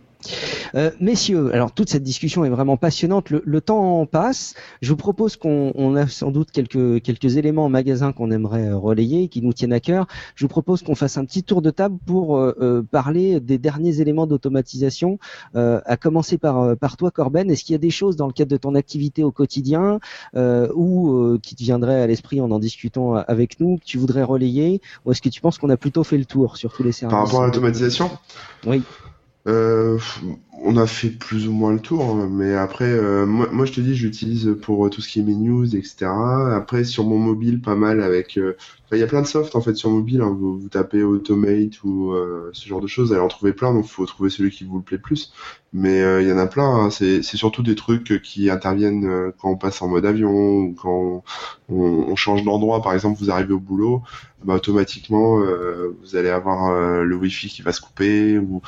Euh, messieurs, alors toute cette discussion est vraiment passionnante. Le, le temps passe. Je vous propose qu'on on a sans doute quelques quelques éléments en magasin qu'on aimerait euh, relayer, qui nous tiennent à cœur. Je vous propose qu'on fasse un petit tour de table pour euh, euh, parler des derniers éléments d'automatisation. Euh, à commencer par euh, par toi, Corben. Est-ce qu'il y a des choses dans le cadre de ton activité au quotidien euh, ou euh, qui te viendraient à l'esprit en en discutant avec nous que tu voudrais relayer, ou est-ce que tu penses qu'on a plutôt fait le tour sur tous les services Par rapport à l'automatisation? Oui. Euh, on a fait plus ou moins le tour, hein, mais après, euh, moi, moi, je te dis, j'utilise pour euh, tout ce qui est mes news, etc. Après, sur mon mobile, pas mal avec. euh, il y a plein de soft en fait sur mobile. hein, vous, vous tapez Automate ou euh, ce genre de choses, allez en trouver plein. Donc, faut trouver celui qui vous le plaît plus. Mais il y en a plein. hein, c'est surtout des trucs qui interviennent quand on passe en mode avion ou quand on, change d'endroit. Par exemple, vous arrivez au boulot, bah, automatiquement, vous allez avoir le Wi-Fi qui va se couper ou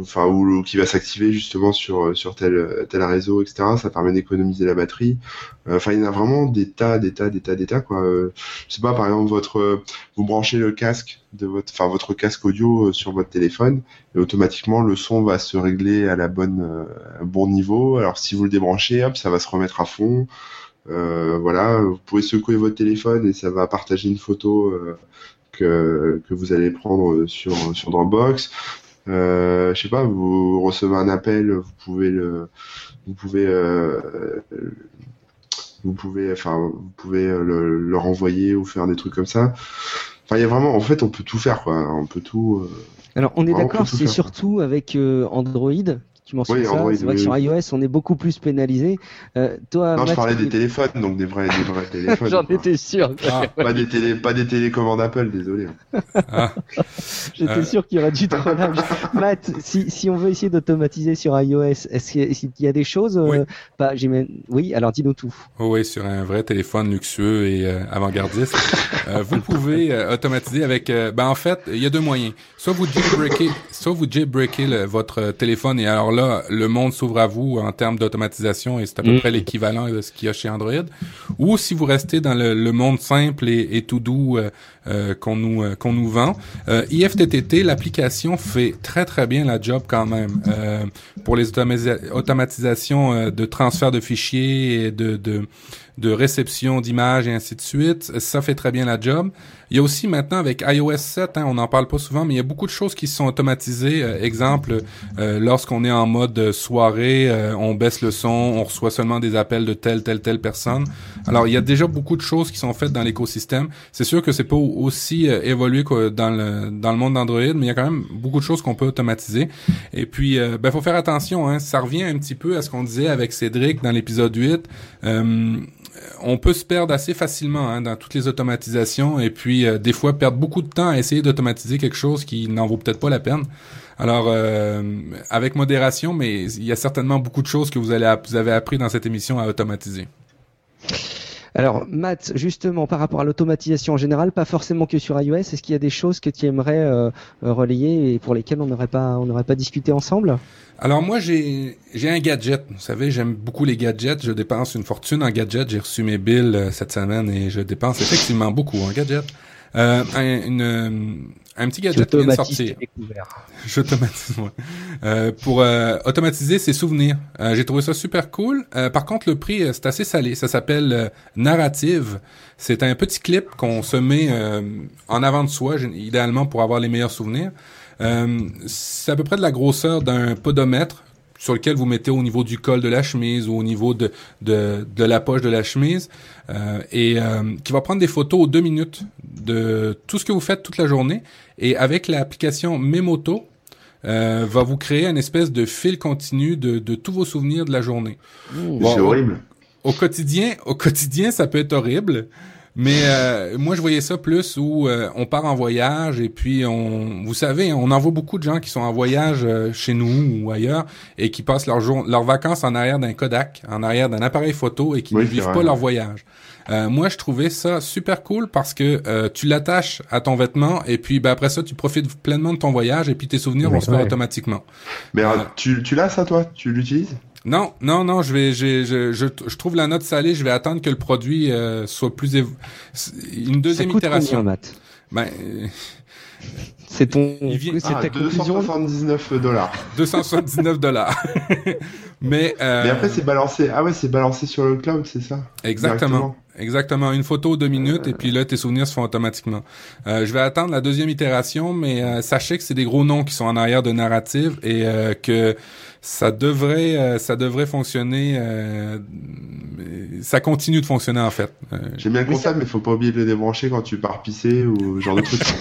enfin ou qui va s'activer justement sur sur tel tel réseau etc ça permet d'économiser la batterie. Euh, enfin il y en a vraiment des tas des tas des tas des tas quoi. Euh, je sais pas par exemple votre euh, vous branchez le casque de votre enfin votre casque audio euh, sur votre téléphone et automatiquement le son va se régler à la bonne euh, bon niveau. Alors si vous le débranchez hop ça va se remettre à fond. Euh, voilà vous pouvez secouer votre téléphone et ça va partager une photo euh, que, que vous allez prendre sur, sur Dropbox. Euh, je sais pas, vous recevez un appel, vous pouvez le, vous pouvez, euh, vous pouvez, enfin, vous pouvez le, le renvoyer ou faire des trucs comme ça. Enfin, il y a vraiment, en fait, on peut tout faire, quoi. On peut tout. euh, Alors, on est d'accord, c'est surtout avec euh, Android. Tu mentionnes Oui, ça. Android, c'est vrai que oui, sur iOS, on est beaucoup plus pénalisé. Euh, toi, Non, je Matt, parlais des téléphones, donc des vrais, des vrais téléphones. J'en étais sûr. Ah, Pas des télé, pas des télécommandes Apple, désolé. ah. J'étais Euh. sûr qu'il y aurait du trollage. Matt, si, si on veut essayer d'automatiser sur iOS, est-ce qu'il y y a des choses euh, Oui. j'imagine- Oui, alors dis-nous tout. Oh oui, sur un vrai téléphone luxueux et euh, avant-gardiste, euh, vous pouvez euh, automatiser avec. euh, ben en fait, il y a deux moyens. Soit vous jailbreakez, soit vous jailbreakez le- votre téléphone et alors là, le monde s'ouvre à vous en termes d'automatisation et c'est à peu Mm. près l'équivalent de ce qu'il y a chez Android. Ou si vous restez dans le, le monde simple et, et tout doux euh, euh, qu'on nous euh, qu'on nous vend, IFTTT, l'application fait très très bien la job quand même pour les automatisations de transfert de fichiers et de, de de réception d'images et ainsi de suite. Ça fait très bien la job. Il y a aussi maintenant avec iOS 7, hein, on n'en parle pas souvent, mais il y a beaucoup de choses qui sont automatisées. Euh, exemple, euh, lorsqu'on est en mode soirée, euh, on baisse le son, on reçoit seulement des appels de telle, telle, telle personne. Alors, il y a déjà beaucoup de choses qui sont faites dans l'écosystème. C'est sûr que c'est pas aussi euh, évolué que dans le dans le monde d'Android, mais il y a quand même beaucoup de choses qu'on peut automatiser. Et puis, euh, ben, faut faire attention. Hein, ça revient un petit peu à ce qu'on disait avec Cédric dans l'épisode 8. On peut se perdre assez facilement hein, dans toutes les automatisations et puis euh, des fois perdre beaucoup de temps à essayer d'automatiser quelque chose qui n'en vaut peut-être pas la peine. Alors euh, avec modération, mais il y a certainement beaucoup de choses que vous vous avez appris dans cette émission à automatiser. Alors, Matt, justement, par rapport à l'automatisation en général, pas forcément que sur iOS, est-ce qu'il y a des choses que tu aimerais euh, relayer et pour lesquelles on n'aurait pas, on n'aurait pas discuté ensemble? Alors moi j'ai j'ai un gadget. Vous savez, j'aime beaucoup les gadgets. Je dépense une fortune en gadgets. J'ai reçu mes bills euh, cette semaine et je dépense effectivement beaucoup en gadgets. Euh, un petit gadget qui vient de sortir. découvertes. J'automatise, ouais. Euh, pour euh, automatiser ses souvenirs. Euh, J'ai trouvé ça super cool. Euh, par contre, le prix, euh, c'est assez salé. Ça s'appelle euh, Narrative. C'est un petit clip qu'on se met euh, en avant de soi, idéalement pour avoir les meilleurs souvenirs. Euh, c'est à peu près de la grosseur d'un podomètre sur lequel vous mettez au niveau du col de la chemise ou au niveau de, de, de la poche de la chemise euh, et euh, qui va prendre des photos aux deux minutes de tout ce que vous faites toute la journée et avec l'application Memoto euh, va vous créer une espèce de fil continu de, de tous vos souvenirs de la journée. Mmh. Bon, c'est au- horrible. Au quotidien, au quotidien, ça peut être horrible. Mais euh, moi, je voyais ça plus où euh, on part en voyage et puis on, vous savez, on en voit beaucoup de gens qui sont en voyage euh, chez nous ou ailleurs et qui passent leurs jour- leurs vacances en arrière d'un Kodak, en arrière d'un appareil photo et qui Oui, ne vivent vrai, pas leur voyage. Euh, moi, je trouvais ça super cool parce que euh, tu l'attaches à ton vêtement et puis ben, après ça, tu profites pleinement de ton voyage et puis tes souvenirs vont se faire automatiquement. Mais tu, tu l'as ça, toi? Tu l'utilises? Non, non, non, je vais, je, je, je, je trouve la note salée. Je vais attendre que le produit euh, soit plus évo- une Ça deuxième coûte combien, itération. Matt? Ben, euh, C'est ton, vient- c'est Ah, ta conclusion 279 dollars. 279 dollars. Mais, euh, Mais après, c'est balancé. Ah ouais, c'est balancé sur le cloud, c'est ça? Exactement, exactement. Une photo deux minutes et puis là tes souvenirs se font automatiquement. Euh, je vais attendre la deuxième itération, mais euh, sachez que c'est des gros noms qui sont en arrière de narrative et euh, que ça devrait, euh, ça devrait fonctionner. euh, ça continue de fonctionner en fait. Euh, J'aime bien le concept, mais faut pas oublier de le débrancher quand tu pars pisser ou ce genre de truc.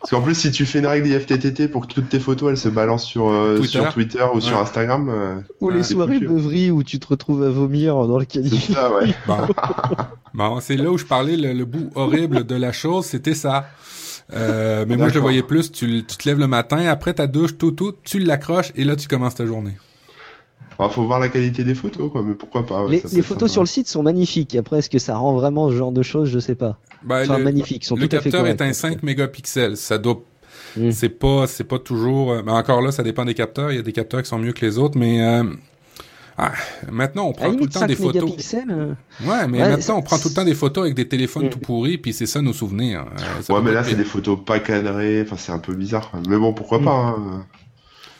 Parce qu'en plus, si tu fais une règle IFTTT pour que toutes tes photos elles se balancent sur euh, Twitter. sur Twitter ou sur. Instagram, euh, Ou les c'est soirées chiant. beuveries où tu te retrouves à vomir dans le c'est ça, ouais. Bon, bon c'est là où je parlais le, le bout horrible de la chose, c'était ça. Euh, mais moi, je le voyais plus. Tu, tu te lèves le matin, après ta douche, tout, tout, tu l'accroches et là, tu commences ta journée. Enfin, faut voir la qualité des photos, quoi. Mais pourquoi pas ouais, Les, photos sympa. sur le site sont magnifiques. Après, est-ce que ça rend vraiment ce genre de choses Je sais pas. Ben, Enfin, le, magnifiques, sont le tout à fait capteur corrects. est un 5 mégapixels. Ça doit, Mm. c'est pas, c'est pas toujours. euh, Mais encore là, ça dépend des capteurs. Il y a des capteurs qui sont mieux que les autres, mais euh, ah, maintenant on prend tout le temps 5 des photos. euh, Ouais, mais Ouais, maintenant on prend tout le temps des photos avec des téléphones Mm. tout pourris, puis c'est ça nos souvenirs. Euh, ça Ouais, mais là, c'est des photos pas cadrées. Enfin, c'est un peu bizarre. Mais bon, pourquoi Mm. pas. hein.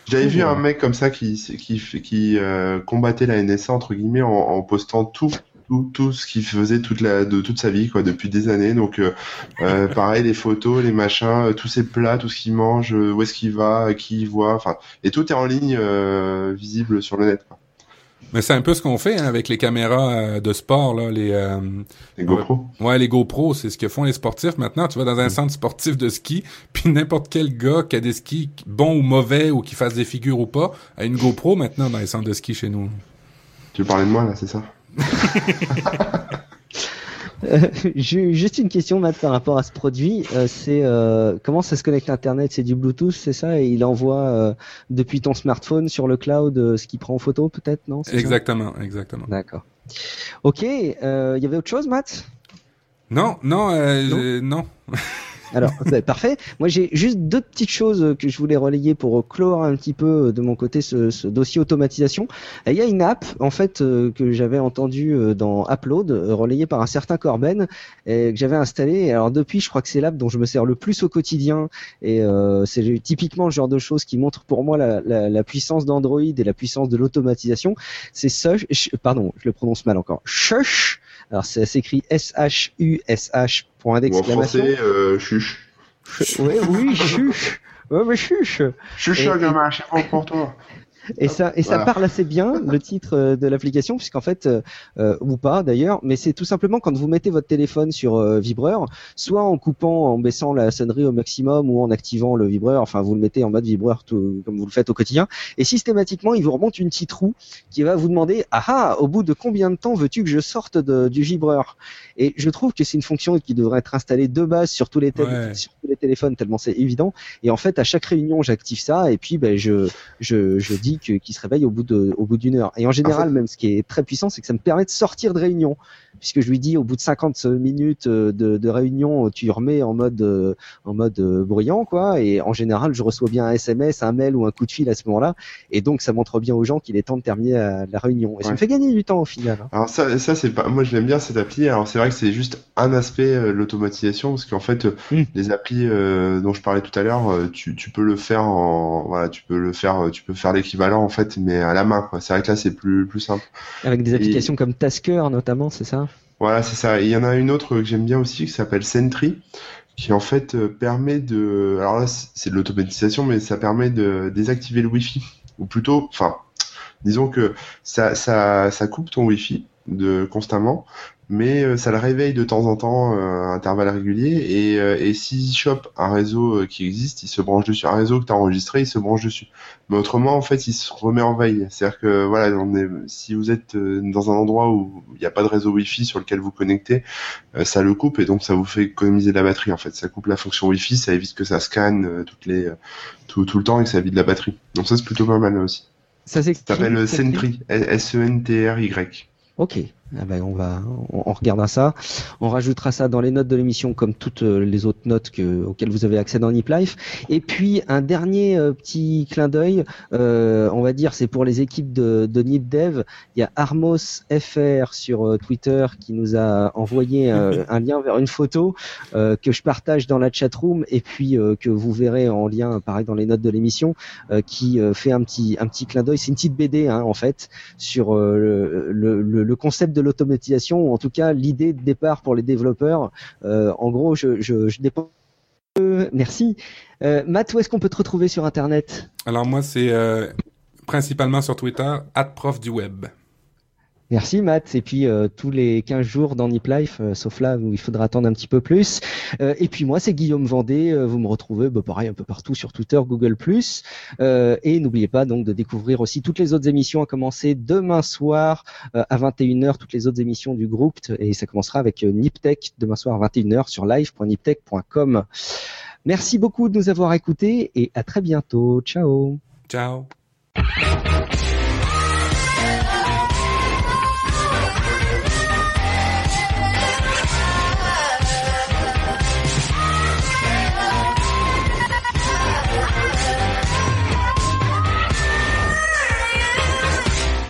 J'avais Oui, vu un mec comme ça qui qui qui euh, combattait la NSA entre guillemets en, en postant tout tout tout ce qu'il faisait toute la de toute sa vie quoi depuis des années. Donc euh, euh, pareil, les photos, les machins, tous ses plats, tout ce qu'il mange, où est-ce qu'il va, qui il voit. Enfin, et tout est en ligne euh, visible sur le net. Quoi. Mais c'est un peu ce qu'on fait hein, avec les caméras euh, de sport, là, les. euh, Les GoPro. Ouais, les GoPro, c'est ce que font les sportifs maintenant. Tu vas dans un Mm. centre sportif de ski, puis n'importe quel gars qui a des skis bons ou mauvais ou qui fasse des figures ou pas, a une GoPro maintenant dans les centres de ski chez nous. Tu parlais de moi là, c'est ça? Euh, juste une question Matt par rapport à ce produit. Euh, c'est euh, comment ça se connecte à Internet? C'est du Bluetooth, c'est ça? Et il envoie euh, depuis ton smartphone sur le cloud euh, ce qu'il prend en photo, peut-être Non? Exactement, exactement. D'accord. Ok. euh, Il y avait autre chose, Matt? Non, non, euh, Non? non. Alors, bah, parfait. Moi, j'ai juste deux petites choses euh, que je voulais relayer pour euh, clore un petit peu euh, de mon côté ce, ce dossier automatisation. Et Il y a une app, en fait, euh, que j'avais entendu euh, dans Upload, euh, relayée par un certain Corben, et que j'avais installé. Et alors depuis, je crois que c'est l'app dont je me sers le plus au quotidien. Et euh, c'est typiquement le genre de choses qui montre pour moi la, la, la puissance d'Android et la puissance de l'automatisation. C'est Sush, pardon, je le prononce mal encore. Shush. Alors ça s'écrit S-H-U-S-H. Point d'exclamation. français, euh, chuche. Ouais, oui, chuche. Ouais, mais chuche. Chuche, Et- gamin, c'est bon pour toi. Et ça, et ça Voilà. parle assez bien, le titre euh, de l'application, puisqu'en fait, euh, euh, ou pas d'ailleurs, mais c'est tout simplement quand vous mettez votre téléphone sur euh, vibreur, soit en coupant, en baissant la sonnerie au maximum ou en activant le vibreur, enfin vous le mettez en mode vibreur tout, comme vous le faites au quotidien, et systématiquement il vous remonte une petite roue qui va vous demander, ah ah, au bout de combien de temps veux-tu que je sorte de- du vibreur? Et je trouve que c'est une fonction qui devrait être installée de base sur tous les, tél- Ouais. sur tous les téléphones, tellement c'est évident. Et en fait, à chaque réunion, j'active ça, et puis ben, je, je, je dis que qu'il se réveille au bout de au bout d'une heure. Et en général, En fait- même ce qui est très puissant, c'est que ça me permet de sortir de réunion, puisque je lui dis au bout de 50 minutes euh, de, de réunion, tu remets en mode euh, en mode euh, bruyant, quoi. Et en général, je reçois bien un SMS, un mail ou un coup de fil à ce moment-là, et donc ça montre bien aux gens qu'il est temps de terminer euh, la réunion. Et ça me fait gagner du temps au final. hein. Alors ça, ça c'est pas. Moi, je l'aime bien cette appli. Alors c'est vrai que c'est juste un aspect euh, l'automatisation parce qu'en fait, euh, Mm. les applis euh, dont je parlais tout à l'heure, euh, tu, tu peux le faire en voilà, tu peux le faire, euh, tu peux faire l'équivalent en fait, mais à la main. C'est vrai que là, c'est plus plus simple. Avec des Et- applications comme Tasker notamment, c'est ça? Voilà, c'est ça. Et il y en a une autre que j'aime bien aussi qui s'appelle Sentry, qui en fait euh, permet de. Alors là, c'est c'est de l'automatisation, mais ça permet de désactiver le Wi-Fi. Ou plutôt, enfin, disons que ça, ça, ça coupe ton Wi-Fi de constamment, mais euh, ça le réveille de temps en temps euh, à intervalles réguliers. Et, euh, et s'il chope un réseau qui existe, il se branche dessus. Un réseau que tu as enregistré, il se branche dessus. Mais autrement, en fait, il se remet en veille. C'est-à-dire que voilà, on est, si vous êtes euh, dans un endroit où il n'y a pas de réseau Wi-Fi sur lequel vous connectez, euh, ça le coupe et donc ça vous fait économiser de la batterie. En fait, ça coupe la fonction Wi-Fi, ça évite que ça scanne euh, toutes les, tout, tout le temps et que ça vide la batterie. Donc ça, c'est plutôt pas mal aussi. Ça s'appelle Sentry, S-E-N-T-R-Y. Ok. Ah ben on va, on, on regardera ça. On rajoutera ça dans les notes de l'émission comme toutes euh, les autres notes que, auxquelles vous avez accès dans Nip Life. Et puis un dernier euh, petit clin d'œil, euh, on va dire, c'est pour les équipes de, de Nip Dev. Il y a Armos FR sur euh, Twitter qui nous a envoyé un lien vers une photo euh, que je partage dans la chat room et puis euh, que vous verrez en lien, pareil dans les notes de l'émission, euh, qui euh, fait un petit, un petit clin d'œil. C'est une petite BD hein, en fait sur euh, le, le- le concept de l'automatisation, ou en tout cas l'idée de départ pour les développeurs. Euh, en gros, je, je, je dépends. Merci. Euh, Matt, où est-ce qu'on peut te retrouver sur Internet? Alors moi, c'est euh, principalement sur Twitter, prof du web. Merci Matt. Et puis euh, tous les 15 jours dans Nip Life, euh, sauf là où il faudra attendre un petit peu plus. Euh, et puis moi, c'est Guillaume Vendée. vous me retrouvez bah, pareil un peu partout sur Twitter, Google+. et n'oubliez pas donc de découvrir aussi toutes les autres émissions à commencer demain soir à 21h, toutes les autres émissions du groupe. Et ça commencera avec Niptech demain soir à 21h sur live.niptech.com. Merci beaucoup de nous avoir écoutés et à très bientôt. Ciao. Ciao.